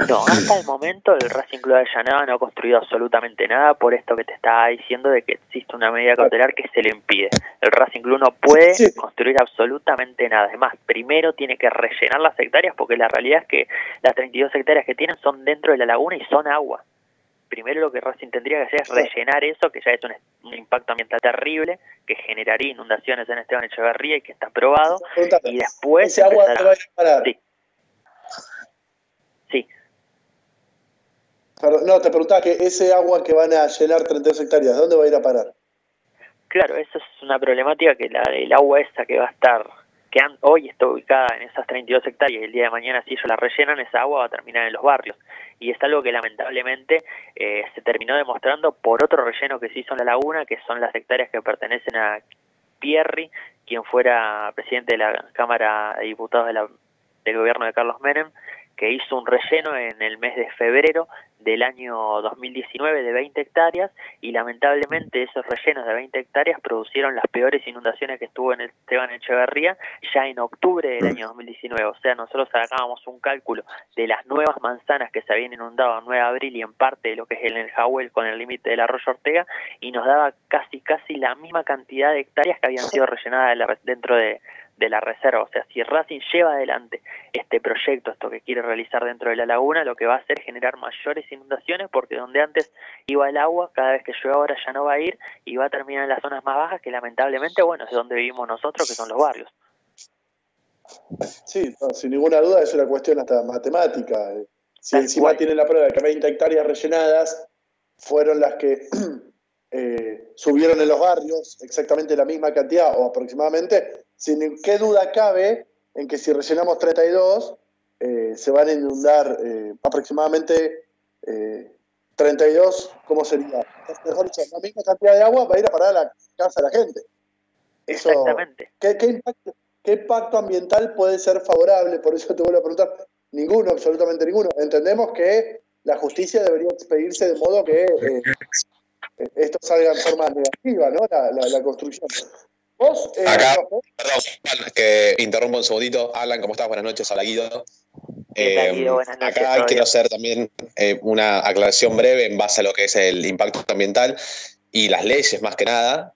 No, hasta el momento el Racing Club de Llanada no ha construido absolutamente nada por esto que te estaba diciendo de que existe una medida cautelar que se le impide. El Racing Club no puede construir absolutamente nada. Además, primero tiene que rellenar las hectáreas porque la realidad es que las 32 hectáreas que tienen son dentro de la laguna y son agua. Primero lo que Racing tendría que hacer es rellenar eso, que ya es un, impacto ambiental terrible, que generaría inundaciones en Esteban Echeverría y que está aprobado. Y después... Ese agua va a parar. Sí. Sí, no, te preguntaba que ese agua que van a llenar 32 hectáreas, ¿dónde va a ir a parar? Claro, eso es una problemática que la, el agua esa que va a estar, que hoy está ubicada en esas 32 hectáreas y el día de mañana si ellos la rellenan, esa agua va a terminar en los barrios. Y es algo que lamentablemente eh, se terminó demostrando por otro relleno que se hizo en la laguna, que son las hectáreas que pertenecen a Pierri, quien fuera presidente de la Cámara de Diputados del gobierno de Carlos Menem, que hizo un relleno en el mes de febrero del año 2019 de 20 hectáreas y lamentablemente esos rellenos de 20 hectáreas producieron las peores inundaciones que estuvo en el Esteban Echeverría ya en octubre del año 2019. O sea, nosotros sacábamos un cálculo de las nuevas manzanas que se habían inundado en 9 de abril y en parte de lo que es el Enjahuel con el límite del arroyo Ortega y nos daba casi casi la misma cantidad de hectáreas que habían sido rellenadas dentro de, de la reserva. O sea, si Racing lleva adelante este proyecto, esto que quiere realizar dentro de la laguna, lo que va a hacer es generar mayores inundaciones porque donde antes iba el agua, cada vez que llueve ahora ya no va a ir y va a terminar en las zonas más bajas que lamentablemente, bueno, es donde vivimos nosotros, que son los barrios. Sí, sin ninguna duda es una cuestión hasta matemática. Si encima tiene la prueba de que 20 hectáreas rellenadas fueron las que eh, subieron en los barrios exactamente la misma cantidad o aproximadamente, sin qué duda cabe en que si rellenamos 32, eh, se van a inundar eh, aproximadamente 32, eh, ¿cómo sería? Mejor dicho, la misma cantidad de agua va a ir a parar a la casa de la gente. Exactamente. ¿qué, impacto, ¿Qué impacto ambiental puede ser favorable? Por eso te vuelvo a preguntar. Ninguno, absolutamente ninguno. Entendemos que la justicia debería expedirse de modo que esto salga en forma negativa, ¿no? la construcción. Eh, acá, perdón, que interrumpo un segundito. Alan, ¿cómo estás? Buenas noches, hola Guido. Eh, acá quiero hacer también eh, una aclaración breve en base a lo que es el impacto ambiental y las leyes, más que nada.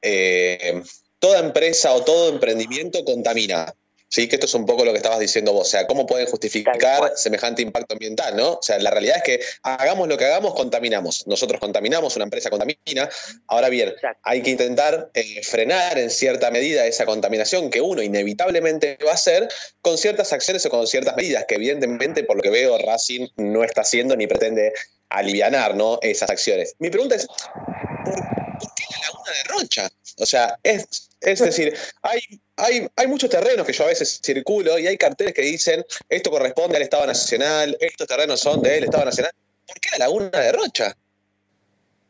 toda empresa o todo emprendimiento contamina. Sí, que esto es un poco lo que estabas diciendo vos. O sea, ¿cómo pueden justificar semejante impacto ambiental, no? O sea, la realidad es que hagamos lo que hagamos, contaminamos. Nosotros contaminamos, una empresa contamina. Ahora bien, hay que intentar eh, frenar en cierta medida esa contaminación que uno inevitablemente va a hacer con ciertas acciones o con ciertas medidas que evidentemente, por lo que veo, Racing no está haciendo ni pretende aliviar ¿no? esas acciones. Mi pregunta es, ¿por, qué la laguna de Rocha. O sea, es, es decir, hay, hay, hay muchos terrenos que yo a veces circulo y hay carteles que dicen esto corresponde al Estado Nacional, estos terrenos son del Estado Nacional. ¿Por qué la laguna de Rocha?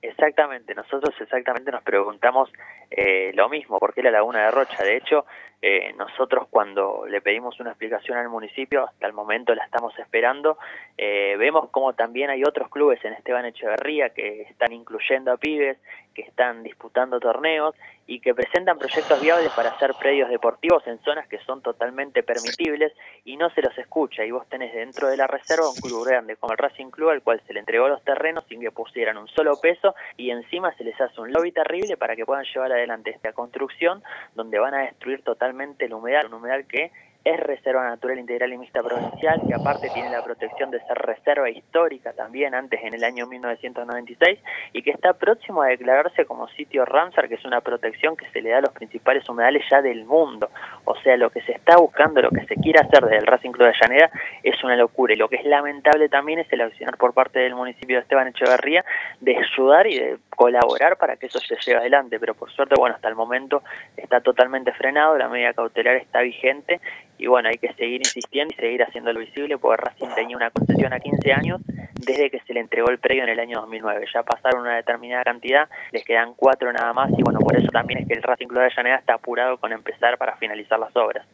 Exactamente, nosotros exactamente nos preguntamos eh, lo mismo, ¿por qué la laguna de Rocha? De hecho, eh, nosotros cuando le pedimos una explicación al municipio, hasta el momento la estamos esperando, eh, vemos como también hay otros clubes en Esteban Echeverría que están incluyendo a pibes, que están disputando torneos y que presentan proyectos viables para hacer predios deportivos en zonas que son totalmente permitibles y no se los escucha. Y vos tenés dentro de la reserva un club grande como el Racing Club al cual se le entregó los terrenos sin que pusieran un solo peso y encima se les hace un lobby terrible para que puedan llevar adelante esta construcción donde van a destruir totalmente el humedal, un humedal que es reserva natural integral y mixta provincial, que aparte tiene la protección de ser reserva histórica también antes en el año 1996 y que está próximo a declararse como sitio Ramsar, que es una protección que se le da a los principales humedales ya del mundo. O sea, lo que se está buscando, lo que se quiere hacer desde el Racing Club de Llanera es una locura y lo que es lamentable también es el accionar por parte del municipio de Esteban Echeverría de ayudar y de colaborar para que eso se lleve adelante, pero por suerte, bueno, hasta el momento está totalmente frenado, la medida cautelar está vigente y bueno, hay que seguir insistiendo y seguir haciéndolo visible porque Racing tenía una concesión a 15 años desde que se le entregó el predio en el año 2009. Ya pasaron una determinada cantidad, les quedan cuatro nada más y bueno, por eso también es que el Racing Club de Llanera está apurado con empezar para finalizar las obras.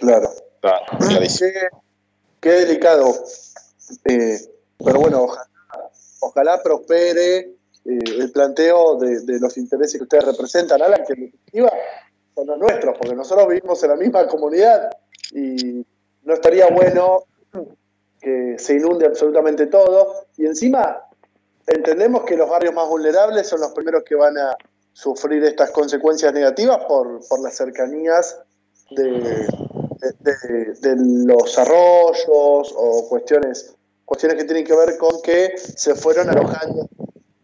Claro. Qué, qué delicado. Eh, pero bueno, ojalá, ojalá prospere eh, el planteo de, de los intereses que ustedes representan, Alan, que en definitiva son los nuestros, porque nosotros vivimos en la misma comunidad y no estaría bueno que se inunde absolutamente todo. Y encima entendemos que los barrios más vulnerables son los primeros que van a sufrir estas consecuencias negativas por, por las cercanías de, de- de- los arroyos o cuestiones, cuestiones que tienen que ver con que se fueron alojando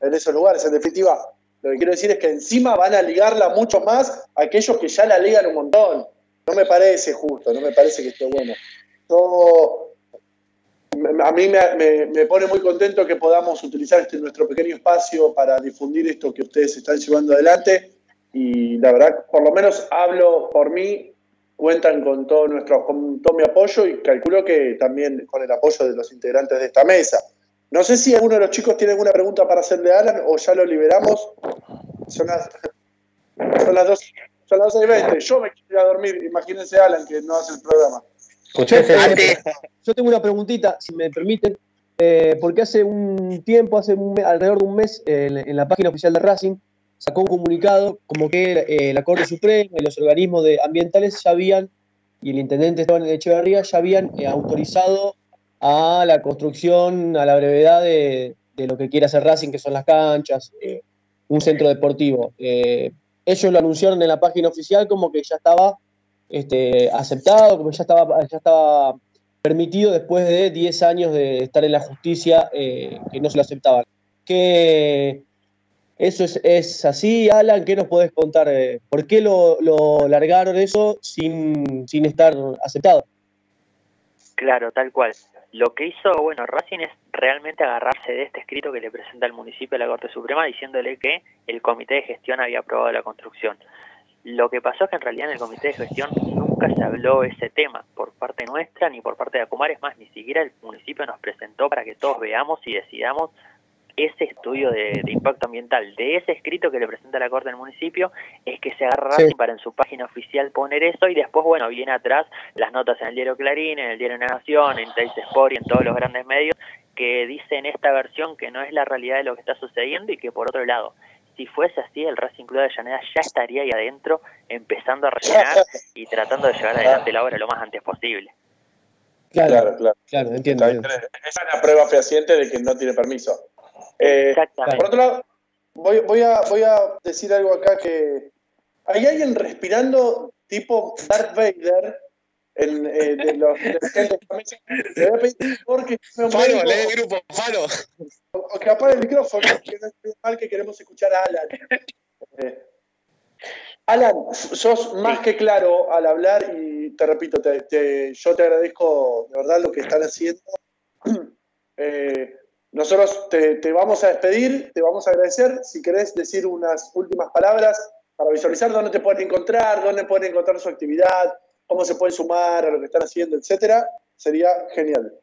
en esos lugares. En definitiva, lo que quiero decir es que encima van a ligarla mucho más a aquellos que ya la ligan un montón. No me parece justo, no me parece que esté bueno. Yo, a mí me, me- me pone muy contento que podamos utilizar este nuestro pequeño espacio para difundir esto que ustedes están llevando adelante. Y la verdad, por lo menos hablo por mí, cuentan con todo nuestro con todo mi apoyo y calculo que también con el apoyo de los integrantes de esta mesa. No sé si alguno de los chicos tiene alguna pregunta para hacerle a Alan o ya lo liberamos. Son las, son las 2 son las 12 y 20. Yo me quiero ir a dormir. Imagínense Alan que no hace el programa. Eh, yo tengo una preguntita, si me permiten, eh, porque hace un tiempo, hace un me- alrededor de un mes, eh, en, en la página oficial de Racing, sacó un comunicado como que eh, la Corte Suprema y los organismos de ambientales ya habían, y el intendente Esteban Echeverría, ya habían eh, autorizado a la construcción a la brevedad de, de lo que quiere hacer Racing, que son las canchas, eh, un centro deportivo. Eh, ellos lo anunciaron en la página oficial como que ya estaba este, aceptado, como ya estaba, ya estaba permitido después de 10 años de estar en la justicia eh, que no se lo aceptaban. ¿Qué, ¿Eso es, así, Alan? ¿Qué nos podés contar? ¿Por qué lo, lo largaron eso sin, sin estar aceptado? Claro, tal cual. Lo que hizo, bueno, Racing es realmente agarrarse de este escrito que le presenta el municipio a la Corte Suprema diciéndole que el comité de gestión había aprobado la construcción. Lo que pasó es que en realidad en el comité de gestión nunca se habló ese tema por parte nuestra ni por parte de Acumar, es más, ni siquiera el municipio nos presentó para que todos veamos y decidamos ese estudio de, de impacto ambiental. De ese escrito que le presenta la Corte del municipio es que se agarra Sí. Para en su página oficial poner eso y después, bueno, viene atrás las notas en el diario Clarín, en el diario Nación, en Teis Sport y en todos los grandes medios que dicen esta versión que no es la realidad de lo que está sucediendo y que por otro lado, si fuese así, el Racing Club de Llaneda ya estaría ahí adentro empezando a rellenar y tratando de llevar adelante la obra lo más antes posible. Claro, claro. Claro, entiendo. Esa es la prueba fehaciente de que no tiene permiso. Eh, Exactamente. por otro lado, voy, voy, a, voy a decir algo acá que hay alguien respirando tipo Darth Vader en, eh, de los gente de esta mesa. Le voy a pedir por favor que me Faro, lee el grupo, Faro. o, o que apague el micrófono, que no es mal que queremos escuchar a Alan. Eh, Alan, sos más que claro al hablar y te repito, te- te- yo te agradezco de verdad lo que están haciendo. Eh, nosotros te, vamos a despedir, te vamos a agradecer. Si querés decir unas últimas palabras para visualizar dónde te pueden encontrar, dónde pueden encontrar su actividad, cómo se pueden sumar a lo que están haciendo, etcétera, sería genial.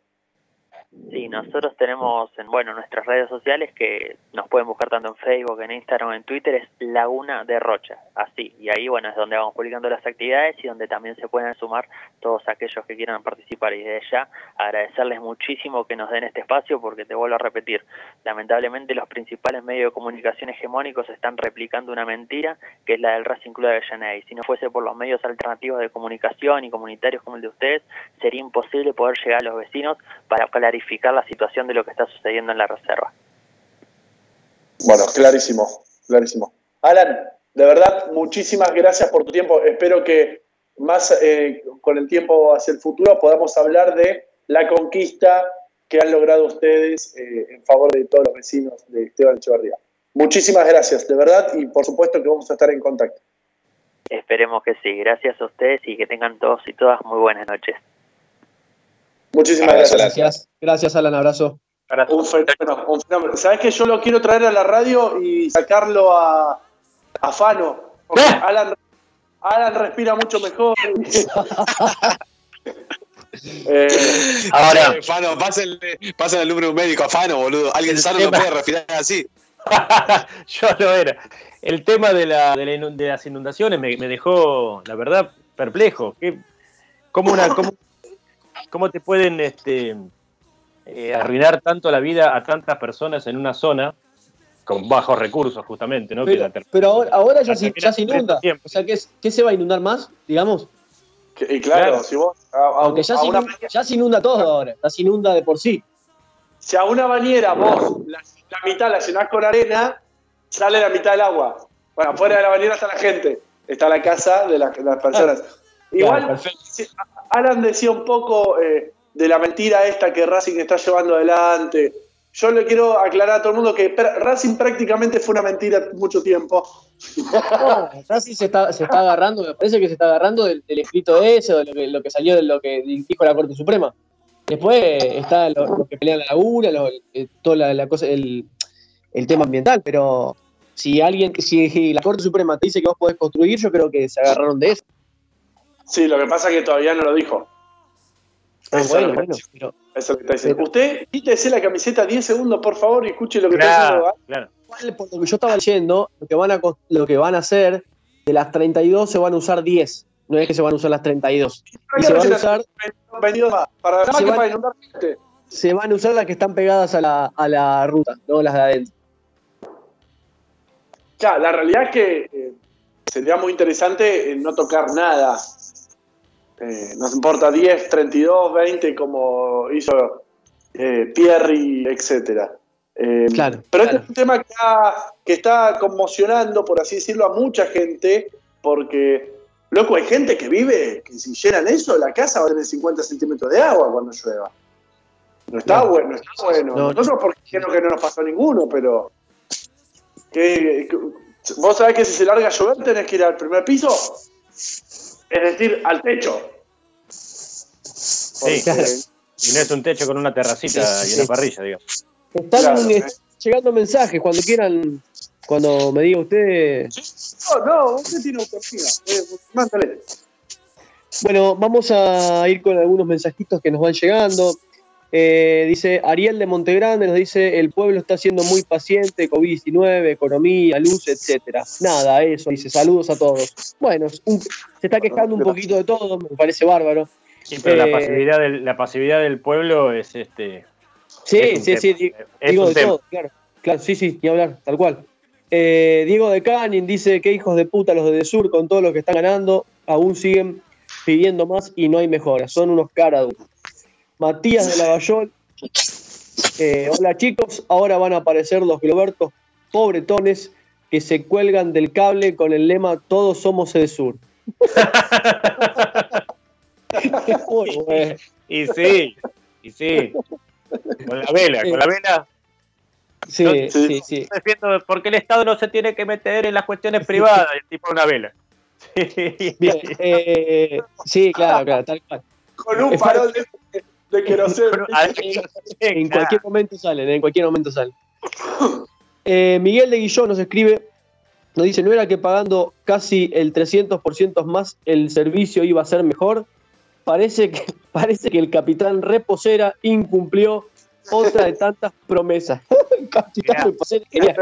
Sí, nosotros tenemos, en, bueno, nuestras redes sociales que nos pueden buscar tanto en Facebook, en Instagram, en Twitter, es Laguna de Rocha, así. Y ahí, bueno, es donde vamos publicando las actividades y donde también se pueden sumar todos aquellos que quieran participar. Y desde ya agradecerles muchísimo que nos den este espacio porque te vuelvo a repetir, lamentablemente los principales medios de comunicación hegemónicos están replicando una mentira que es la del Racing Club de Avellaneda. Y si no fuese por los medios alternativos de comunicación y comunitarios como el de ustedes, sería imposible poder llegar a los vecinos para clarificar la situación de lo que está sucediendo en la reserva. Bueno, clarísimo, clarísimo. Alan, de verdad, muchísimas gracias por tu tiempo. Espero que más eh, con el tiempo hacia el futuro podamos hablar de la conquista que han logrado ustedes eh, en favor de todos los vecinos de Esteban Echeverría. Muchísimas gracias, de verdad, y por supuesto que vamos a estar en contacto. Esperemos que sí. Gracias a ustedes y que tengan todos y todas muy buenas noches. Muchísimas gracias. Gracias, gracias Alan, abrazo. Un fenómeno, un fenómeno. ¿Sabes que yo lo quiero traer a la radio y sacarlo a, a Fano? Porque Alan, Alan respira mucho mejor. Eh, Ahora, Fano, pásenle, pásenle el número de un médico a Fano, boludo. Alguien sano no puede respirar así. Yo lo era. El tema de, la, de, la de las inundaciones me, me dejó, la verdad, perplejo. ¿Qué- ¿Cómo, una, cómo, cómo te pueden este, eh, arruinar tanto la vida a tantas personas en una zona con bajos recursos, justamente? ¿no? Pero, la ter- pero ahora, ahora ya, se, termina ya se inunda. O sea, ¿qué, es- ¿qué se va a inundar más, digamos? Que- y claro, Claro. si vos a, a- Aunque ya, a se inunda, ya se inunda todo ahora. Ya se inunda de por sí. si a una bañera vos la, la mitad la llenás con arena, sale la mitad del agua. Bueno, afuera de la bañera está la gente, está la casa de, la- de las personas. Igual. Alan decía un poco eh, de la mentira esta que Racing está llevando adelante. Yo le quiero aclarar a todo el mundo que Racing prácticamente fue una mentira mucho tiempo. Racing se está, se está agarrando, me parece que se está agarrando del, escrito ese, de lo que, lo que salió de lo que dijo la Corte Suprema. Después está lo, que pelean la laguna, lo- eh, la cosa, el, el tema ambiental, pero si alguien, si la Corte Suprema te dice que vos podés construir, yo creo que se agarraron de eso. Sí, lo que pasa es que todavía no lo dijo. Ah, Eso bueno, es que bueno, pero. Eso es lo que está diciendo. Usted, quítese la camiseta 10 segundos, por favor, y escuche lo que está diciendo. claro. igual, por lo que yo estaba leyendo, lo que van a cos- lo que van a hacer, de las 32 se van a usar 10. No es que se van a usar las 32. Y se van a usar. Para Se van- se van a usar las que están pegadas a la, a la ruta, no las de adentro. Claro, la realidad es que eh, sería muy interesante eh, no tocar nada. Eh, nos importa 10, 32, 20, como hizo eh, Pierri, etcétera. Eh, Claro, Pero claro. este es un tema que, ha- que está conmocionando, por así decirlo, a mucha gente, porque, loco, hay gente que vive, que si llenan eso, la casa va a tener 50 centímetros de agua cuando llueva. No está No. bueno, no está bueno. No, Nosotros porque dijeron que no nos pasó ninguno, pero... que- que- vos sabés que si se larga a llover tenés que ir al primer piso, es decir, al techo. Sí, Claro. y no es un techo con una terracita y una parrilla, digamos. Están Claro, eh, eh. llegando mensajes cuando quieran, cuando me diga usted. No, no, usted tiene autonomía. Eh, mándale. Bueno, vamos a ir con algunos mensajitos que nos van llegando. Eh, dice Ariel de Montegrande, nos dice, el pueblo está siendo muy paciente, COVID-19, economía, luz, etcétera. Nada, eso, dice, saludos a todos. Bueno, un- se está quejando un poquito de todo, me parece bárbaro. Sí, pero Eh, la, pasividad del, la pasividad del pueblo es este. Sí, es sí, tema. sí, Es digo de tema. todo, claro. Claro, sí, sí, ni hablar, tal cual. Eh, Diego de Canin dice que hijos de puta los de Sur con todo lo que están ganando, aún siguen pidiendo más y no hay mejoras, son unos caras duros. Matías de Lavallol, eh, hola chicos, ahora van a aparecer los globertos pobretones que se cuelgan del cable con el lema Todos somos el Sur. Y sí, y sí. Con la vela, con la vela. Sí, Yo- sí, sí. Defiendo porque el Estado no se tiene que meter en las cuestiones privadas, el tipo de una vela. Bien, eh, sí, claro, claro, tal cual. Con un farol de, de queroseno. En cualquier momento salen, en cualquier momento salen. Eh, Miguel de Guillón nos escribe, nos dice, ¿no era que pagando casi el 300% más el servicio iba a ser mejor? Parece que, parece que el capitán Reposera incumplió otra de tantas promesas. capitán Mirá. Reposera, genial.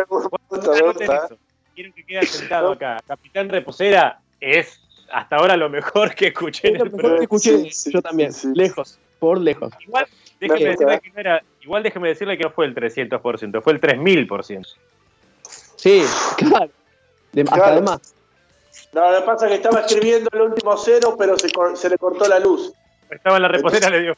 Anoten eso. Quiero que quede sentado acá. Capitán Reposera es hasta ahora lo mejor que escuché en Es lo el mejor que yo también, lejos, por lejos. Igual, déjeme Me decirle que no era, igual déjeme decirle que no fue el 300%, fue el 3000%. Sí, claro. De- Hasta Claro. además. No, lo que pasa es que estaba escribiendo el último cero, pero se, le cortó la luz. Estaba en la reposera, le dio.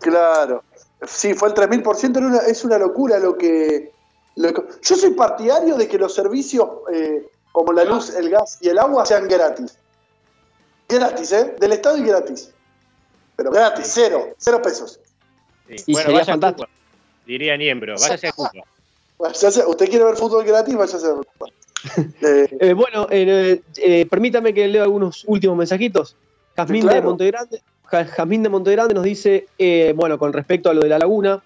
Claro. Sí, fue el 3000%, era una- es una locura lo que, lo que- Yo soy partidario de que los servicios eh, como la luz, el gas y el agua sean gratis. Gratis, ¿eh? Del Estado y gratis. Pero gratis, cero, cero pesos. Sí. Y Bueno, sería vaya a fantástico. Cuba, diría Niembro, váyase a Cuba. ¿Usted quiere ver fútbol gratis? Váyase a ver. Eh, Eh, bueno, eh, eh, permítame que lea algunos últimos mensajitos. Jazmín claro. de Montegrande, Ja- Jazmín de Montegrande nos dice, eh, bueno, con respecto a lo de la laguna,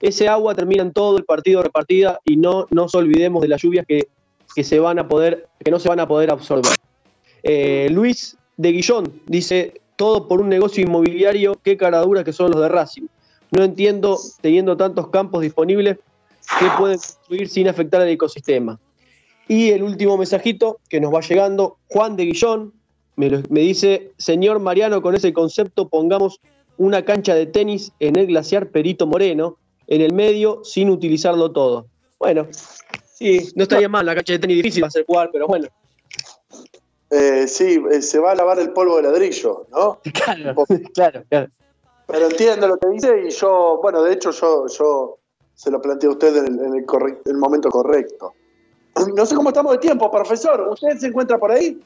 ese agua termina en todo el partido repartida y no nos olvidemos de las lluvias que, que se van a poder, que no se van a poder absorber. Eh, Luis de Guillón dice, todo por un negocio inmobiliario, qué caradura que son los de Racing. No entiendo, teniendo tantos campos disponibles, qué pueden construir sin afectar al ecosistema. Y el último mensajito que nos va llegando, Juan de Guillón, me, lo- me dice, señor Mariano, con ese concepto pongamos una cancha de tenis en el glaciar Perito Moreno, en el medio, sin utilizarlo todo. Bueno, sí, no estaría mal, la cancha de tenis difícil va a ser jugar, pero bueno. Eh, sí, eh, se va a lavar el polvo de ladrillo, ¿no? Claro, claro, claro. Pero entiendo lo que dice y yo, bueno, de hecho yo, yo se lo planteé a usted en el, en el correc- el momento correcto. No sé cómo estamos de tiempo, profesor. ¿Usted se encuentra por ahí?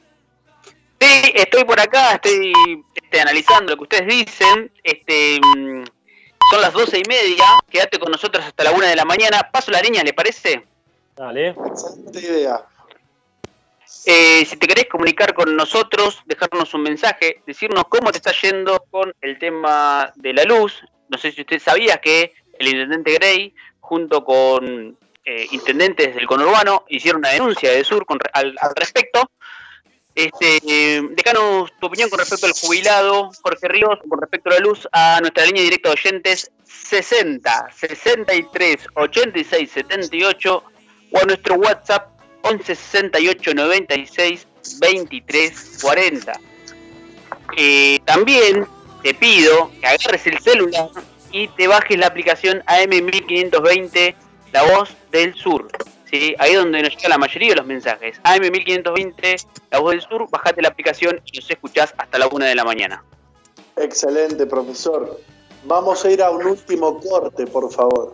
Sí, estoy por acá, estoy este, analizando lo que ustedes dicen. Este, mm, son las doce y media. Quédate con nosotros hasta la una de la mañana. Paso la línea, ¿le parece? Dale. Excelente idea. Eh, si te querés comunicar con nosotros, dejarnos un mensaje, decirnos cómo te está yendo con el tema de la luz. No sé si usted sabía que el intendente Grey, junto con eh, intendentes del conurbano, hicieron una denuncia de Sur al, respecto. Este, eh, tu opinión con respecto al jubilado Jorge Ríos, con respecto a la luz, a nuestra línea directa de oyentes 60 63 86 78 o a nuestro WhatsApp 11 68 96 23 40. Eh, también te pido que agarres el celular y te bajes la aplicación AM1520, la voz del sur. ¿sí? Ahí es donde nos llega la mayoría de los mensajes. AM1520, la voz del sur, bajate la aplicación y nos escuchás hasta la una de la mañana. Excelente, profesor. Vamos a ir a un último corte, por favor.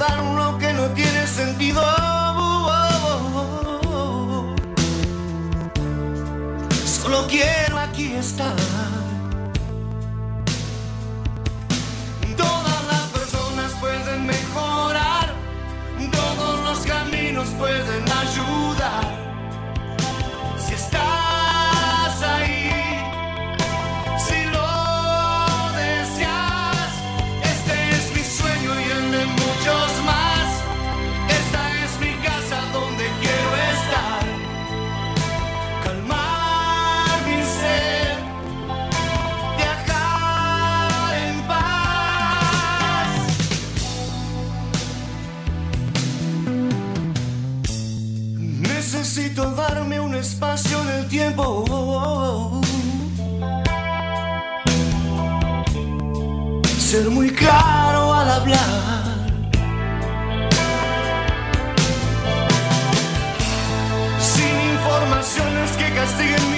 Dar lo que no tiene sentido. Solo quiero aquí estar. Todas las personas pueden mejorar, todos los caminos pueden Ser muy claro al hablar. Sin informaciones que castiguen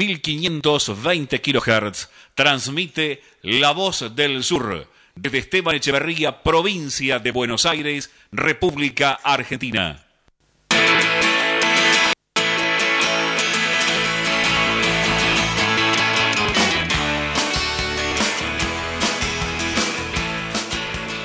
1520 kHz transmite La Voz del Sur desde Esteban Echeverría, provincia de Buenos Aires, República Argentina.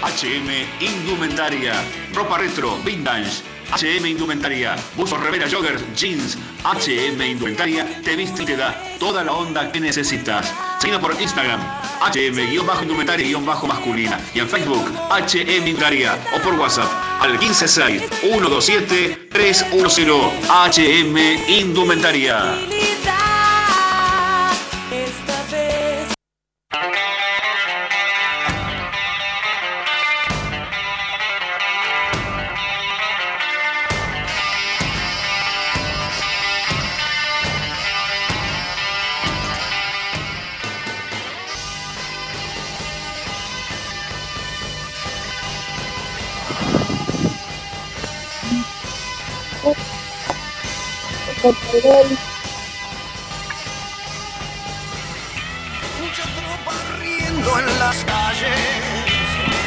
HM Indumentaria, ropa retro, vintage. HM Indumentaria, buzos, remera, joggers, jeans. HM Indumentaria te viste y te da toda la onda que necesitas. Seguido por Instagram, HM-Indumentaria-masculina. Y en Facebook, HM Indumentaria. O por WhatsApp, al 156-127-310. HM Indumentaria. En las calles.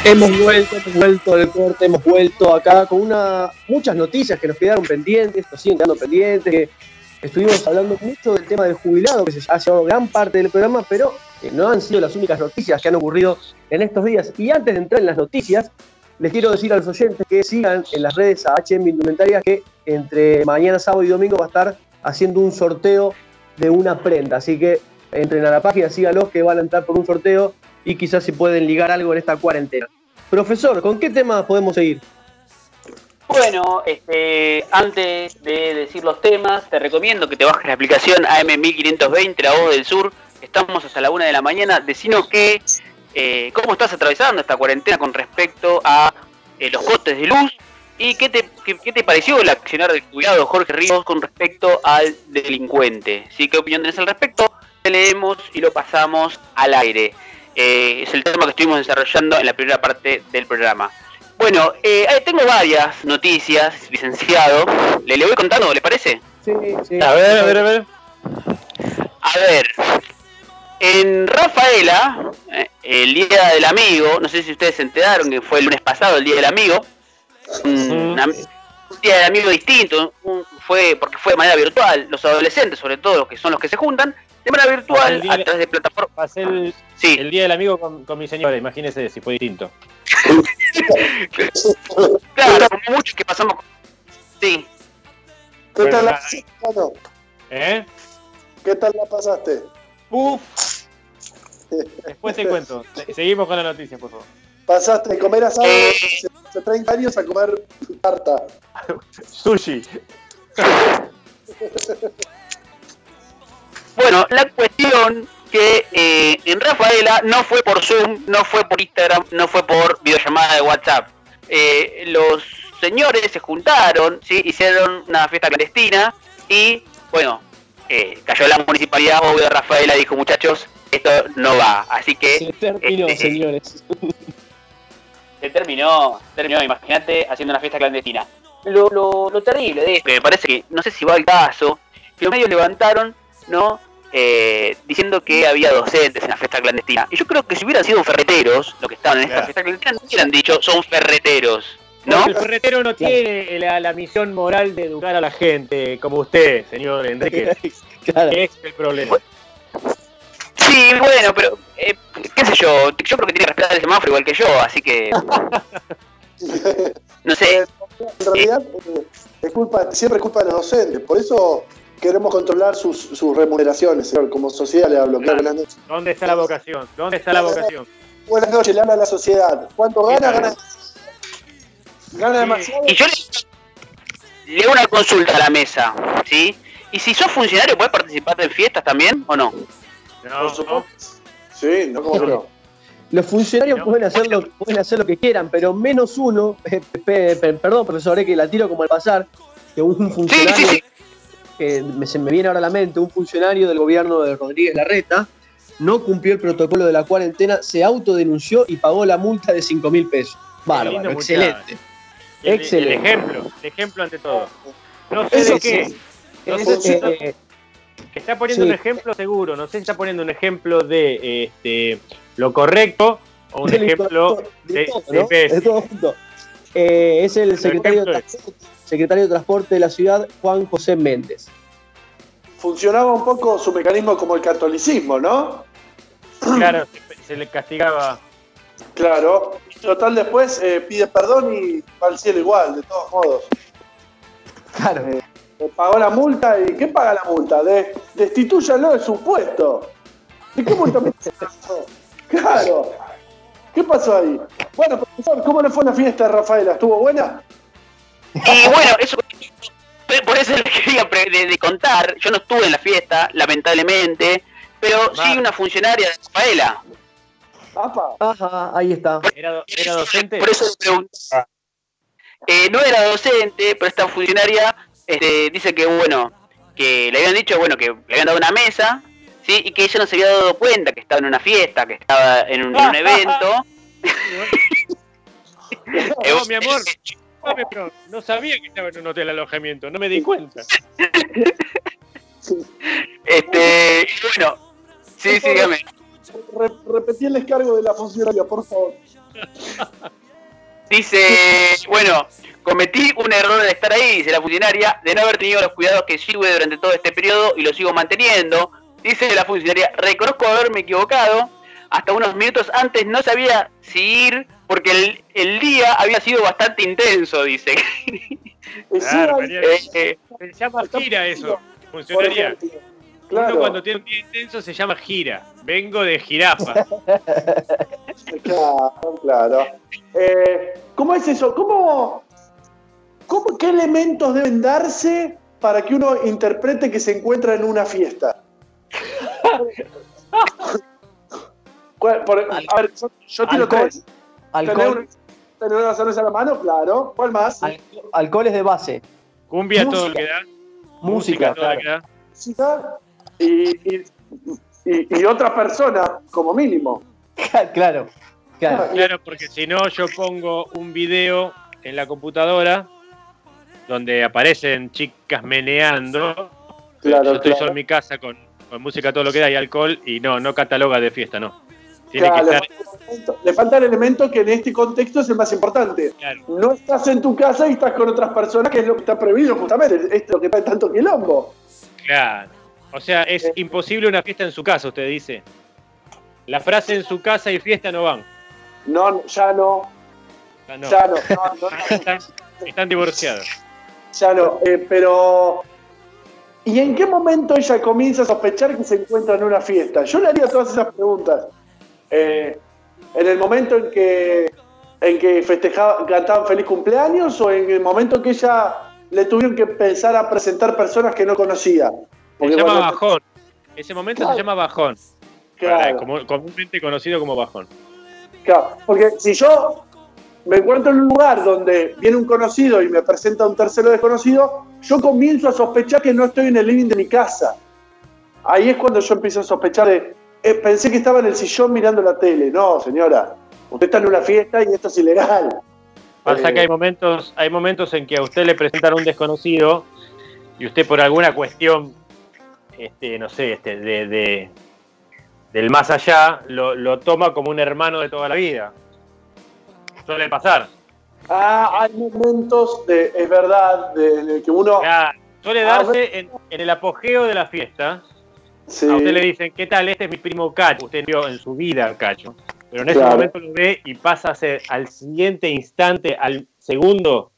Hemos vuelto, hemos vuelto del corte, hemos vuelto acá con una, muchas noticias que nos quedaron pendientes, nos siguen quedando pendientes, que estuvimos hablando mucho del tema del jubilado, que se ha llevado gran parte del programa, pero no han sido las únicas noticias que han ocurrido en estos días. Y antes de entrar en las noticias, les quiero decir a los oyentes que sigan en las redes a HM Indumentaria que entre mañana, sábado y domingo va a estar haciendo un sorteo de una prenda. Así que entren a la página, síganlos que van a entrar por un sorteo y quizás se pueden ligar algo en esta cuarentena. Profesor, ¿con qué tema podemos seguir? Bueno, este, antes de decir los temas, te recomiendo que te bajes la aplicación AM1520, La Voz del Sur. Estamos hasta la una de la mañana. Decinos que, eh, cómo estás atravesando esta cuarentena con respecto a eh, los cortes de luz y qué te, qué, qué te pareció el accionar del cuidado Jorge Ríos con respecto al delincuente. ¿Sí? ¿Qué opinión tenés al respecto? Te leemos y lo pasamos al aire. Eh, es el tema que estuvimos desarrollando en la primera parte del programa. Bueno, eh, ahí tengo varias noticias, licenciado. ¿Le, le voy contando, le parece? Sí, sí. A ver, a ver, a ver. A ver, en Rafaela, eh, el Día del Amigo, no sé si ustedes se enteraron que fue el lunes pasado el Día del Amigo, un, Día del Amigo distinto, un- fue porque fue de manera virtual, los adolescentes sobre todo, los que son los que se juntan, de manera virtual día- a través de plataformas. Pasé el, Sí. el día del amigo con, con mi señora, imagínese si fue distinto. Claro, como muchos que pasamos. Sí, ¿Qué Bueno, tal la pasaste? ¿Eh? ¿Qué tal la pasaste? Uf. Después te cuento. Se- Seguimos con la noticia, por favor. Pasaste de comer asado Eh. Hace, hace 30 años a comer tarta. Sushi. Bueno, la cuestión que eh, en Rafaela no fue por Zoom, no fue por Instagram, no fue por videollamada de WhatsApp. Eh, los señores se juntaron, ¿sí? hicieron una fiesta clandestina y, bueno, eh, cayó la municipalidad obvio de Rafaela y dijo, muchachos, esto no va. Así que Se terminó, este, señores. se terminó, terminó, imagínate, haciendo una fiesta clandestina. Lo, lo, lo terrible de esto, que me parece que, no sé si va al caso, que los medios levantaron, ¿no? Eh, diciendo que había docentes en la fiesta clandestina. Y yo creo que si hubieran sido ferreteros, los que estaban en esta Claro. fiesta clandestina, no hubieran dicho, son ferreteros, ¿no? Porque el ferretero no tiene la, la misión moral de educar a la gente, como usted, señor Enrique. Claro. Es el problema. Sí, bueno, pero, eh, qué sé yo, yo creo que tiene que respetar el semáforo igual que yo, así que, no sé, En realidad, eh, es culpa, siempre es culpa de los docentes. Por eso queremos controlar sus, sus remuneraciones, señor. Como sociedad le hablo. Claro. ¿Dónde está la vocación? ¿Dónde está la vocación? Buenas noches, le habla a la sociedad. ¿Cuánto gana? Gana, gana demasiado. Y yo le, le hago una consulta a la mesa, ¿sí? Y si sos funcionario, ¿puedes participar en fiestas también o no? Por supuesto. Sí, no como no. Los funcionarios No. pueden, hacer lo, pueden hacer lo que quieran, pero menos uno, pe- pe- perdón, profesor, eh, que la tiro como al pasar, que un funcionario, Sí, sí, sí. que me- se me viene ahora a la mente, un funcionario del gobierno de Rodríguez Larreta, no cumplió el protocolo de la cuarentena, se autodenunció y pagó la multa de 5 mil pesos. Bárbaro, excelente. El, Excelente. el ejemplo, el ejemplo ante todo. No sé Eso de qué. No eh, está poniendo sí. un ejemplo seguro. No sé si está poniendo un ejemplo de este, lo correcto o un de ejemplo de de, todo, de ¿no? imbécil. De todo junto. Eh, es el secretario de, secretario de Transporte de la ciudad, Juan José Méndez. Funcionaba un poco su mecanismo como el catolicismo, ¿no? Claro, se, se le castigaba. Claro. Total, después eh, pide perdón y va al cielo igual, de todos modos. Claro. Eh, pagó la multa y ¿qué paga la multa? De, destitúyalo de su puesto. ¿Y qué multa me pasó? Claro. ¿Qué pasó ahí? Bueno, profesor, ¿cómo le fue la fiesta de Rafaela? ¿Estuvo buena? Y bueno, eso por eso les quería pre- de, de contar. Yo no estuve en la fiesta, lamentablemente, pero sí una funcionaria de Rafaela. Apa. Ajá, ahí está. ¿Era, do- era docente? Por eso le preguntaba. Eh, no era docente, pero esta funcionaria este, dice que, bueno, que le habían dicho, bueno, que le habían dado una mesa, ¿sí? Y que ella no se había dado cuenta que estaba en una fiesta, que estaba en un, en un evento. Eh, No, mi amor. no sabía que estaba en un hotel de alojamiento, no me di cuenta. Este, y bueno, sí, sí, dígame. Re- repetí el descargo de la funcionaria, por favor. Dice, bueno, cometí un error de estar ahí, dice la funcionaria, de no haber tenido los cuidados que sirve durante todo este periodo y lo sigo manteniendo. Dice la funcionaria, reconozco haberme equivocado. Hasta unos minutos antes no sabía si ir porque el, el día había sido bastante intenso, dice. Claro, Eh, eh, se llama gira eso, funcionaria. Uno Claro, cuando tiene un día intenso se llama gira. Vengo de jirafa. claro, claro. Eh, ¿Cómo es eso? ¿Cómo, cómo, ¿Qué elementos deben darse para que uno interprete que se encuentra en una fiesta? ¿Cuál- por- a ver, yo, yo tiro Alcohol. tres. ¿Tener, Alcohol, tener una cerveza a la mano? Claro. ¿Cuál más? al- alcoholes de base. Cumbia todo lo Música. que da. Música, todo lo claro. que da. Música y, y, y- y otra persona, como mínimo. claro, claro. Claro, porque si no, yo pongo un video en la computadora donde aparecen chicas meneando. Claro, yo estoy claro. solo en mi casa con, con música, todo lo que da y alcohol, y no, no cataloga de fiesta, no. Tiene Claro, que le, falta el elemento, le falta el elemento que en este contexto es el más importante. No estás en tu casa y estás con otras personas, que es lo que está prohibido justamente. Esto es lo que trae tanto quilombo. Claro. O sea, es imposible una fiesta en su casa, usted dice. La frase en su casa y fiesta no van. No, ya no. Ya no. Ya no, no, no, no. Están, están divorciados. Ya no. eh, pero. ¿Y en qué momento ella comienza a sospechar que se encuentra en una fiesta? Yo le haría todas esas preguntas. Eh, ¿En el momento en que, en que festejaban, cantaban feliz cumpleaños o en el momento en que ella le tuvieron que empezar a presentar personas que no conocía? Se llama cuando- bajón. Ese momento Claro. se llama bajón. Claro. Para- como- comúnmente conocido como bajón. Claro, porque si yo me encuentro en un lugar donde viene un conocido y me presenta un tercero desconocido, yo comienzo a sospechar que no estoy en el living de mi casa. Ahí es cuando yo empiezo a sospechar de, eh, pensé que estaba en el sillón mirando la tele. No, señora, usted está en una fiesta y esto es ilegal. Pasa Eh, que hay momentos, hay momentos en que a usted le presentan a un desconocido y usted por alguna cuestión, este, no sé, este, de, de- del más allá, lo, lo toma como un hermano de toda la vida. Suele pasar. Ah, hay momentos de, es verdad, de, de que uno... Suele darse en, en el apogeo de la fiesta. Sí. A usted le dicen, ¿qué tal? Este es mi primo Cacho. Usted vio en su vida a Cacho. Pero en ese Claro. momento lo ve y pasa a ser al siguiente instante, al segundo,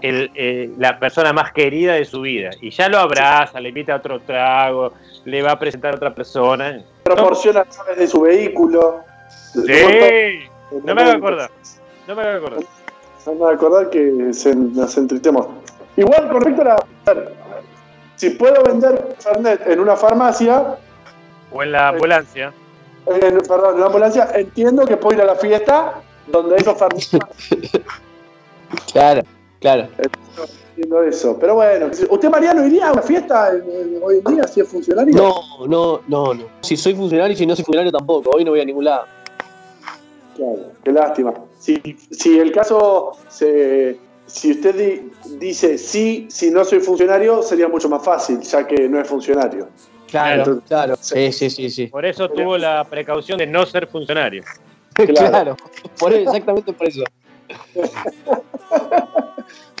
el, eh, la persona más querida de su vida. Y ya lo abraza, le invita a otro trago, le va a presentar a otra persona. proporciona llaves de su vehículo. Sí, no me haga acordar. No me haga acordar. No me voy a acordar que se, nos entristemos. Igual con a la. a ver, Si puedo vender Fernet en una farmacia, O en la ambulancia. en, perdón, en una ambulancia, entiendo que puedo ir a la fiesta donde esos Fernet. Claro, claro. entiendo eso. Pero bueno, ¿usted, Mariano, iría a una fiesta en- en- hoy en día si es funcionario? No, no, no, no. Si soy funcionario y si no soy funcionario tampoco. Hoy no voy a ningún lado. Claro, qué lástima. Si, si el caso se. Si usted di- dice sí, si no soy funcionario, sería mucho más fácil, ya que no es funcionario. Claro, Entonces- claro. Sí, sí, sí, sí. Por eso tuvo la precaución de no ser funcionario. Claro. Por eso, exactamente por eso.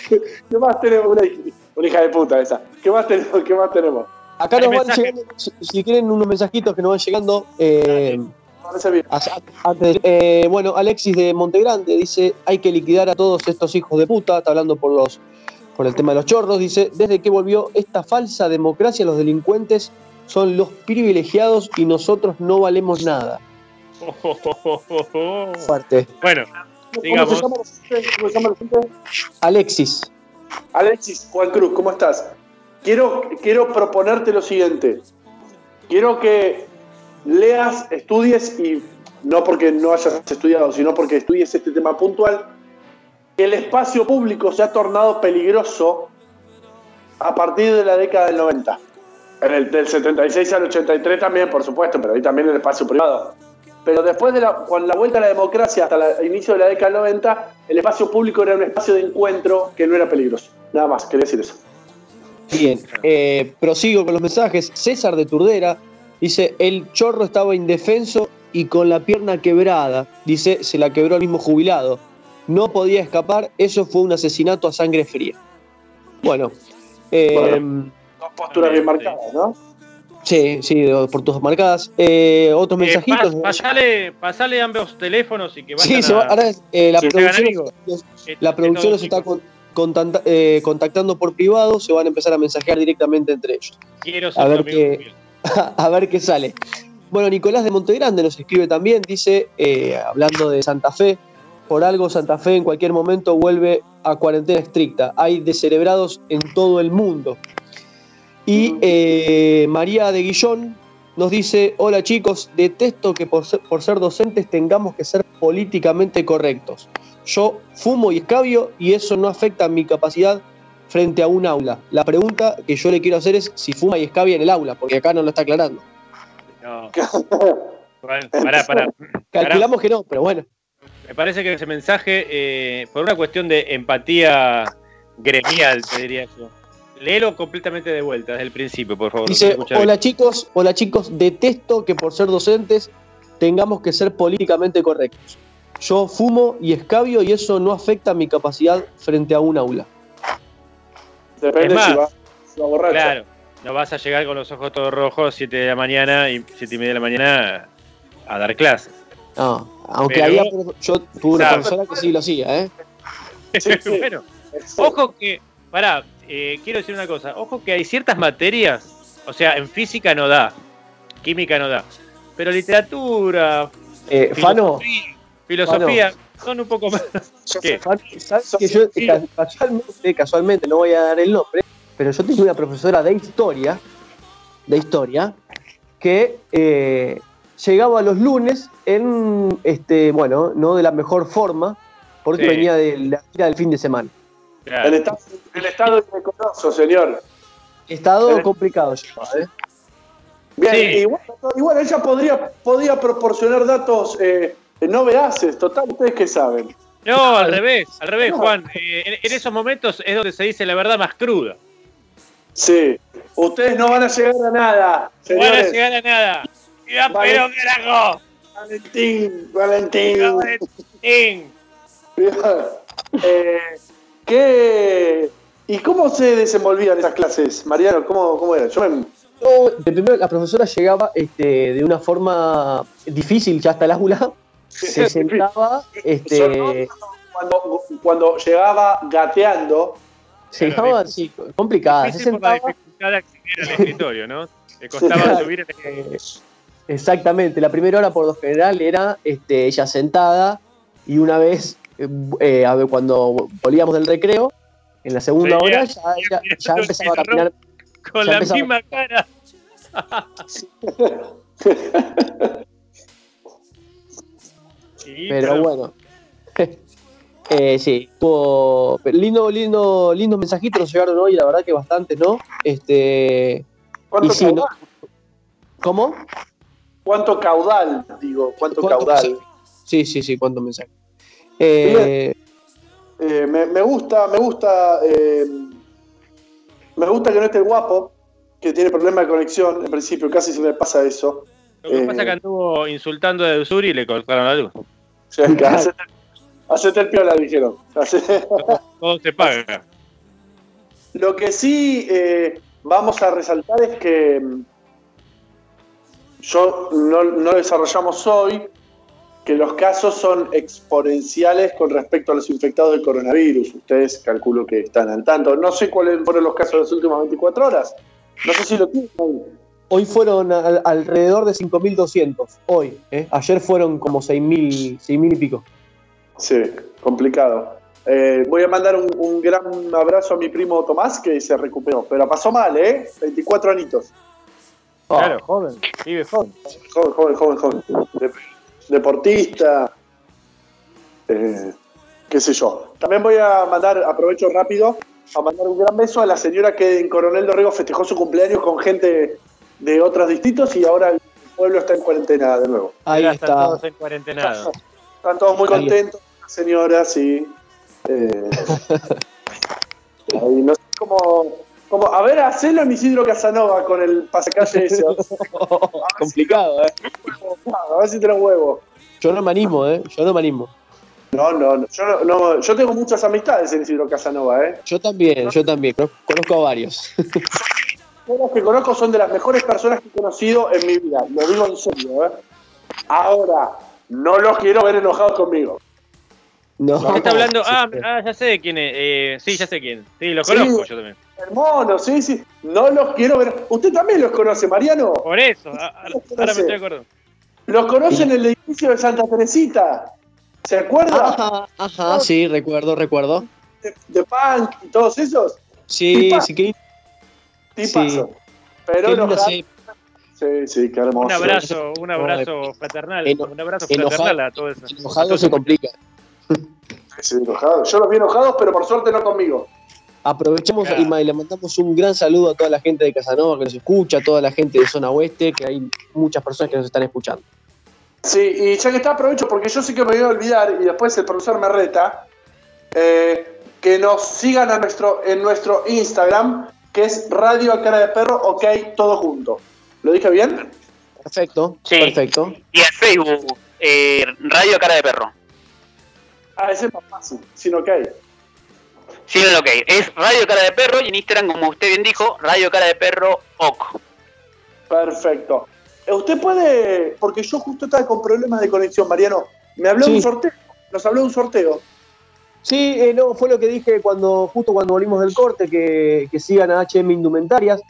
¿Qué más tenemos? Una, hij- una hija de puta esa. ¿Qué más tenemos? ¿Qué más tenemos? Acá nos van llegando, si, si quieren unos mensajitos que nos van llegando. eh, antes eh, bueno, Alexis de Montegrande dice, hay que liquidar a todos estos hijos de puta, está hablando por los por el tema de los chorros, dice, desde que volvió esta falsa democracia, los delincuentes son los privilegiados y nosotros no valemos nada. Fuerte. Bueno, ¿Cómo digamos. se llama la gente? ¿Cómo se llama la gente? Alexis. Alexis, Juan Cruz, ¿cómo estás? Quiero, quiero proponerte lo siguiente. Quiero que leas, estudies y no porque no hayas estudiado, sino porque estudies este tema puntual. El espacio público se ha tornado peligroso a partir de la década del 90. En el, del 76 al 83 también, por supuesto, pero ahí también el espacio privado. Pero después de la, con la vuelta a la democracia hasta el inicio de la década del 90, el espacio público era un espacio de encuentro que no era peligroso. Nada más, quería decir eso. Bien, eh, prosigo con los mensajes. César de Turdera dice, el chorro estaba indefenso y con la pierna quebrada. Dice, se la quebró el mismo jubilado. No podía escapar, eso fue un asesinato a sangre fría. Bueno, eh, Dos posturas bien marcadas, ¿no? sí, sí, dos por todas marcadas. Eh, otros Eh, mensajitos. pa- pasale, pasale ambos teléfonos y que vayan Sí, se va- a- ahora eh, la producción, los- Este, la producción los está con- eh, contactando por privado, se van a empezar a mensajear directamente entre ellos. Quiero ser A ver amigo qué. a ver qué sale. Bueno, Nicolás de Montegrande nos escribe también, dice, eh, hablando de Santa Fe, por algo Santa Fe en cualquier momento vuelve a cuarentena estricta. Hay descerebrados en todo el mundo. Y eh, María de Guillón nos dice, hola chicos, detesto que por ser, por ser docentes tengamos que ser políticamente correctos. Yo fumo y escabio y eso no afecta a mi capacidad frente a un aula. La pregunta que yo le quiero hacer es si fuma y escabia en el aula, porque acá no lo está aclarando. No. Bueno, pará, pará. Calculamos que no, pero bueno. Me parece que ese mensaje, eh, por una cuestión de empatía gremial, te diría yo. Léelo completamente de vuelta, desde el principio, por favor. Dice, hola chicos, hola chicos, detesto que por ser docentes tengamos que ser políticamente correctos. Yo fumo y escabio y eso no afecta mi capacidad frente a un aula. Depende Es más, si va, si va borracho. Claro, no vas a llegar con los ojos todos rojos 7 de la mañana y 7 y media de la mañana a dar clases. No, aunque Pero- había, yo tuve una profesora que sí lo hacía, ¿eh? bueno, ojo que, pará, eh, quiero decir una cosa, ojo que hay ciertas materias, o sea, en física no da, química no da, pero literatura, Eh, Fano, filosofía, filosofía son un poco más. ¿Qué? Fano, ¿sabes que yo ca- casualmente, casualmente, no voy a dar el nombre, pero yo tenía una profesora de historia, de historia, que eh, llegaba los lunes en, este, bueno, no de la mejor forma, porque Sí. venía de la gira del fin de semana. El, estado, el estado indecoroso, señor. Estado El- complicado llevaba, ¿eh? Bien, Sí. igual, igual ella podría, podría proporcionar datos eh, no veraces, total, ustedes que saben. No, al revés, al revés, Juan. Eh, en, en esos momentos es donde se dice la verdad más cruda. Sí, ustedes no van a llegar a nada, No van a llegar a nada. Ya, pero carajo. Valentín, Valentín. Valentín. Eh, ¿qué, ¿Y cómo se desenvolvían esas clases, Mariano? ¿Cómo, cómo era? Yo me- No, de primero la profesora llegaba este, de una forma difícil ya hasta el aula, se sentaba, este, cuando, cuando llegaba gateando, se llegaba así, complicada, se Difícil por la sentaba, dificultad de acceder al escritorio, ¿no? Le costaba subir el Eh, Exactamente, la primera hora por lo general era este, ella sentada y una vez, eh, eh, a ver, cuando volvíamos del recreo, en la segunda Venía- hora ya, ya- ya empezaba a caminar. con la empezaba- misma cara. Sí, Pero bueno. Eh, sí, lindo, lindo, lindos mensajitos nos llegaron hoy, la verdad que bastantes, ¿no? Este, ¿Cuánto y sí, ¿no? caudal? ¿Cómo? ¿Cuánto caudal? Digo, ¿cuánto, ¿Cuánto caudal? Sí, sí, sí, cuántos mensajes. Eh, Eh, me, me gusta, me gusta, eh, me gusta que no esté el guapo, que tiene problema de conexión, en principio casi se me pasa eso. Lo que Eh, pasa es que anduvo insultando a Usuri y le cortaron la luz. Hacete, hacete el piola, dijeron. Todo se paga. Lo que sí eh, vamos a resaltar es que mm, yo no, no desarrollamos hoy que los casos son exponenciales con respecto a los infectados del coronavirus. Ustedes calculo que están al tanto. No sé cuáles fueron los casos de las últimas 24 horas. No sé si lo tienen. Hoy fueron al- alrededor de 5.200, hoy. ¿eh? Ayer fueron como 6.000 6.000 y pico. Sí, complicado. Eh, voy a mandar un, un gran abrazo a mi primo Tomás que se recuperó, pero pasó mal, ¿eh? 24 anitos. Claro, joven, vive joven. Joven, joven, joven, joven. De- deportista. eh, qué sé yo. También voy a mandar, aprovecho rápido, a mandar un gran beso a la señora que en Coronel Dorrego festejó su cumpleaños con gente de otros distritos y ahora el pueblo está en cuarentena de nuevo. Ahí Ya están está. todos en cuarentenado. Están todos muy contentos, la señora, sí. Eh, ahí no sé cómo, cómo- A ver, hacelo en Isidro Casanova con el pasacalle ese. Complicado, ¿eh? A ver si te lo huevo. Yo no me animo, ¿eh? Yo no me animo. No, no, no. Yo, no, no, yo tengo muchas amistades en Isidro Casanova, ¿eh? Yo también, yo también. Conozco- Conozco a varios. Los que conozco son de las mejores personas que he conocido en mi vida. Lo digo en serio, ¿eh? Ahora, no los quiero ver enojados conmigo. No. ¿Qué está hablando? Ah, ah, ya sé de quién es. Eh, sí, ya sé quién. Sí, lo Sí. conozco yo también. El mono, sí, sí. No los quiero ver. ¿Usted también los conoce, Mariano? Por eso, a- a- ahora me estoy acordando. Los conoce en el edificio de Santa Teresita. ¿Se acuerda? Ajá, ajá, sí, recuerdo, recuerdo. De, de Punk y todos esos. Sí, Tipa- sí. Pero enojado. se- Sí, sí, qué hermoso. Un abrazo, un abrazo fraternal. Eno- Un abrazo enojado- fraternal a todo eso. enojado se complica. Sí, enojado. Yo los vi enojados, pero por suerte no conmigo. Aprovechamos Claro. y le mandamos un gran saludo a toda la gente de Casanova que nos escucha, a toda la gente de zona oeste, que hay muchas personas que nos están escuchando. Sí, y ya que está, aprovecho porque yo sé que me voy a olvidar y después el profesor me reta. eh, que nos sigan a nuestro, en nuestro Instagram, que es Radio a Cara de Perro, ok, todo junto. ¿Lo dije bien? Perfecto, Sí. perfecto. Y en Facebook, eh, Radio Cara de Perro. Ah, ese es más fácil, sin ok. Sí, no, ok. Es Radio Cara de Perro y en Instagram, como usted bien dijo, Radio Cara de Perro OK. Perfecto. Eh, Usted puede, porque yo justo estaba con problemas de conexión, Mariano. Me habló de un sorteo, nos habló de un sorteo. Sí, eh, no, fue lo que dije cuando justo cuando volvimos del corte, que, que sigan a HM Indumentarias,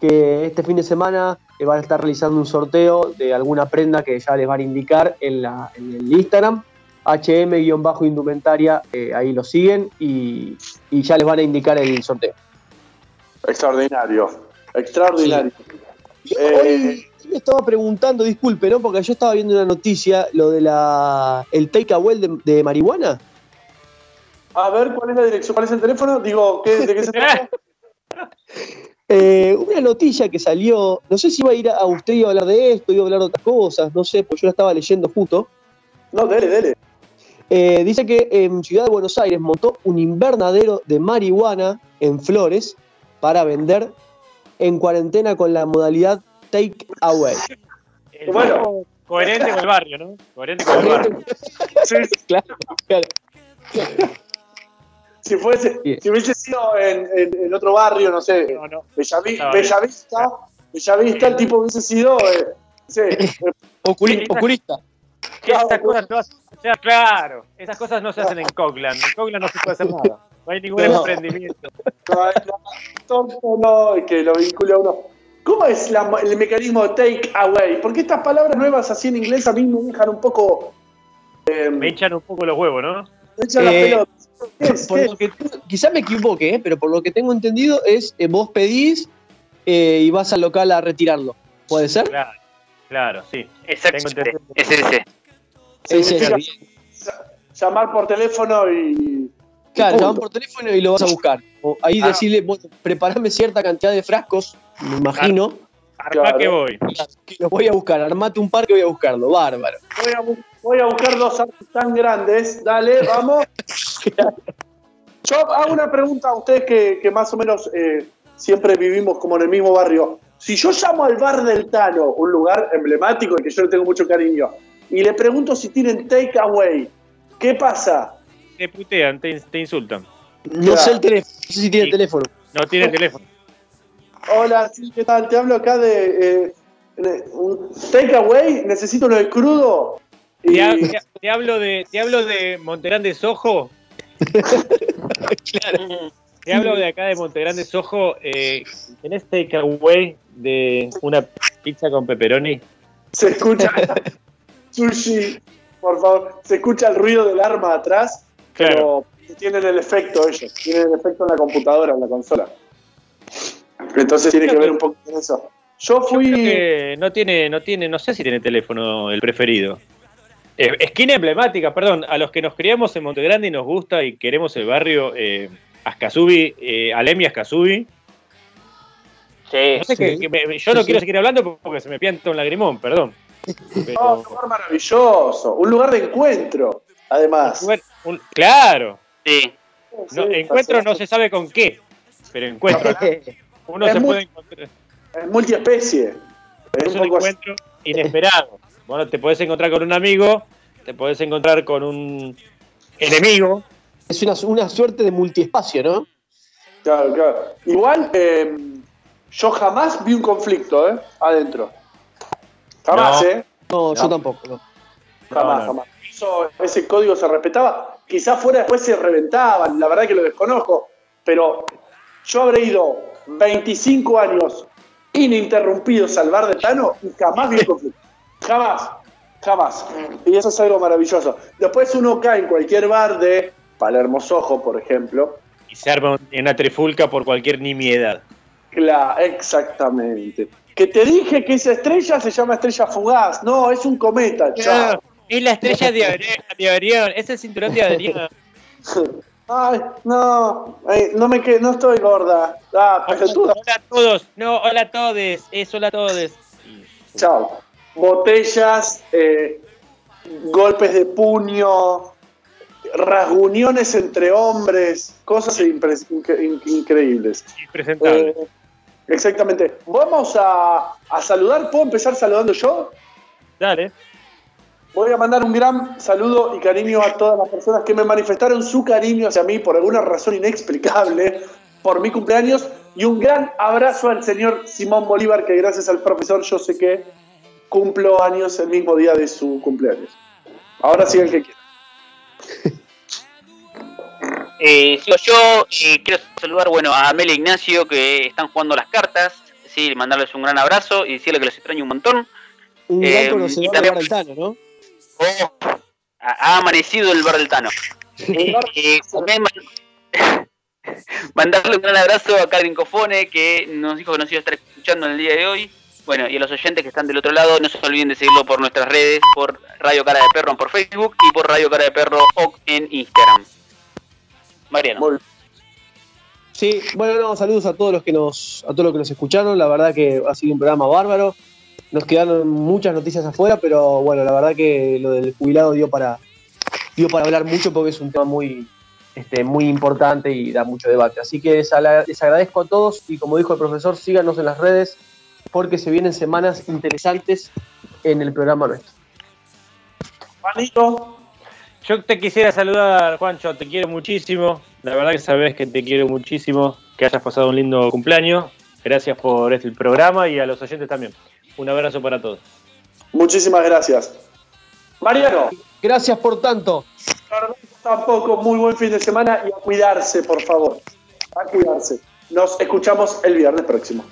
que este fin de semana eh, van a estar realizando un sorteo de alguna prenda que ya les van a indicar en, la, en el Instagram, HM-indumentaria, eh, ahí lo siguen y, y ya les van a indicar el sorteo. Extraordinario, extraordinario. Yo Eh, hoy me estaba preguntando, disculpe, ¿no? Porque yo estaba viendo una noticia, lo de la el takeaway de, de marihuana. A ver, ¿cuál es la dirección? ¿Cuál es el teléfono? Digo, ¿qué, ¿de qué se trata? Eh, una noticia que salió, no sé si iba a ir a usted iba a hablar de esto, iba a hablar de otras cosas, no sé, pues yo la estaba leyendo justo. No, dele, dele. Eh, dice que en Ciudad de Buenos Aires montó un invernadero de marihuana en Flores para vender en cuarentena con la modalidad take away. El Bueno. coherente con el barrio, ¿no? Coherente con el barrio. Sí, Claro, claro. Si, fuese, si hubiese sido en, en- en otro barrio, no sé, No, no. Bellavi- No, Bellavista, Bellavista, el tipo hubiese sido. eh, sí, eh, Oculi- oculista. Esas cosas no hacen- o sea, claro, esas cosas no se hacen en Coglan. En Coglan no se puede hacer nada. No hay ningún No. emprendimiento. no, no, que lo vincule a uno. ¿Cómo es la- el mecanismo de take away? Porque estas palabras nuevas así en inglés a mí me dejan un poco. eh, Me me hinchan un poco los huevos, ¿no? echan las Eh, pelotas. Por ¿Qué lo que quizá me equivoque, ¿eh? pero por lo que tengo entendido es eh, vos pedís eh, y vas al local a retirarlo. ¿Puede ser? Claro, claro, sí. Exacto. Es ese. Ese es el- Llamar por teléfono y. Claro, llaman por teléfono y lo vas a buscar. O ahí Ah. decirle, bueno, preparame cierta cantidad de frascos, me imagino, Armá Claro. que voy. que los voy a buscar. Armate un par que voy a buscarlo. Bárbaro. Voy a, bu- voy a buscar dos artes tan grandes. Dale, vamos. Yo hago una pregunta a ustedes que, que más o menos eh, siempre vivimos como en el mismo barrio. Si yo llamo al bar del Tano, un lugar emblemático y que yo le tengo mucho cariño, y le pregunto si tienen takeaway, ¿qué pasa? Te putean, te, te insultan. No sé el teléfono, no sé si tiene Sí. teléfono. No tienen teléfono. Hola, sí, ¿qué tal? Te hablo acá de eh, un takeaway, necesito uno de crudo. Y, Te, ha- te- te hablo de, te hablo de Montegrande Sojo. Te hablo de acá de Montegrande Sojo. Eh, ¿Tenés takeaway de una pizza con pepperoni? Se escucha sushi, por favor. Se escucha el ruido del arma atrás, Claro. pero tienen el efecto ellos, tienen el efecto en la computadora, en la consola. Entonces tiene que ver un poco con eso. Yo Yo fui. creo que no tiene, no tiene, no sé si tiene teléfono el preferido. Eh, esquina emblemática, perdón, a los que nos criamos en Montegrande y nos gusta y queremos el barrio eh, Ascasubi, eh, Alemi Ascasubi. Sí. No sé Sí. que- que me- yo no Sí, quiero sí. seguir hablando porque se me pianta un lagrimón, perdón. Pero- Oh, un lugar maravilloso, un lugar de encuentro, además. Un- claro, Sí. no, Sí, encuentro no se sabe con qué, pero encuentro. Uno Es se puede encontrar. Es multiespecie. Es Es un un poco así. encuentro inesperado. Bueno, te puedes encontrar con un amigo, te puedes encontrar con un enemigo. Es una, una suerte de multiespacio, ¿no? Claro, claro. Igual, eh, yo jamás vi un conflicto, ¿eh? Adentro. Jamás, No. ¿eh? No, yo tampoco. no. Jamás, No, no. jamás. Eso- ese código se respetaba. Quizás fuera después se reventaban, la verdad que lo desconozco. Pero yo habré ido 25 años ininterrumpidos al bar de Tano y jamás vi un conflicto. Jamás, jamás. Y eso es algo maravilloso. Después uno cae en cualquier bar de Palermo Sojo, por ejemplo. Y se arma una trifulca por cualquier nimiedad. Claro, exactamente. Que te dije que esa estrella se llama estrella fugaz. No, es un cometa, chao. Es la estrella de Orión, de Orión, es el cinturón de Orión. Ay, no, ay, no me que no estoy gorda. Ah. Hola a todos, no, hola a todos, es hola a todos. Chao. Botellas, eh, golpes de puño, rasguñones entre hombres, cosas impre- incre- in- increíbles. Impresentable. Eh, exactamente. Vamos a, a saludar. ¿Puedo empezar saludando yo? Dale. Voy a mandar un gran saludo y cariño a todas las personas que me manifestaron su cariño hacia mí por alguna razón inexplicable por mi cumpleaños y un gran abrazo al señor Simón Bolívar que gracias al profesor yo sé que cumplo años el mismo día de su cumpleaños. Ahora sí el que quiera. Eh, sigo yo y quiero saludar bueno, a Amelia e Ignacio que están jugando las cartas. Sí, mandarles un gran abrazo y decirle que los extraño un montón. Un Eh, gran y conocedor de también- Bar del Tano, ¿no? Oh, ha, amanecido el bar del Tano. Eh, eh, también man- mandarle un gran abrazo a Karin Cofone que nos dijo que nos iba a estar escuchando en el día de hoy. Bueno, y a los oyentes que están del otro lado, no se olviden de seguirlo por nuestras redes, por Radio Cara de Perro por Facebook y por Radio Cara de Perro en Instagram. Mariano. Sí, bueno, no, saludos a todos los que nos, a todos los que nos escucharon. La verdad que ha sido un programa bárbaro. Nos quedaron muchas noticias afuera, pero bueno, la verdad que lo del jubilado dio para, dio para hablar mucho porque es un tema muy, este, muy importante y da mucho debate. Así que les agradezco a todos y como dijo el profesor, síganos en las redes porque se vienen semanas interesantes en el programa nuestro. Juanito. Yo te quisiera saludar, Juancho, te quiero muchísimo. La verdad que sabes que te quiero muchísimo. Que hayas pasado un lindo cumpleaños. Gracias por este programa y a los oyentes también. Un abrazo para todos. Muchísimas gracias. Mariano. Gracias por tanto. Tampoco, muy buen fin de semana y a cuidarse, por favor. A cuidarse. Nos escuchamos el viernes próximo.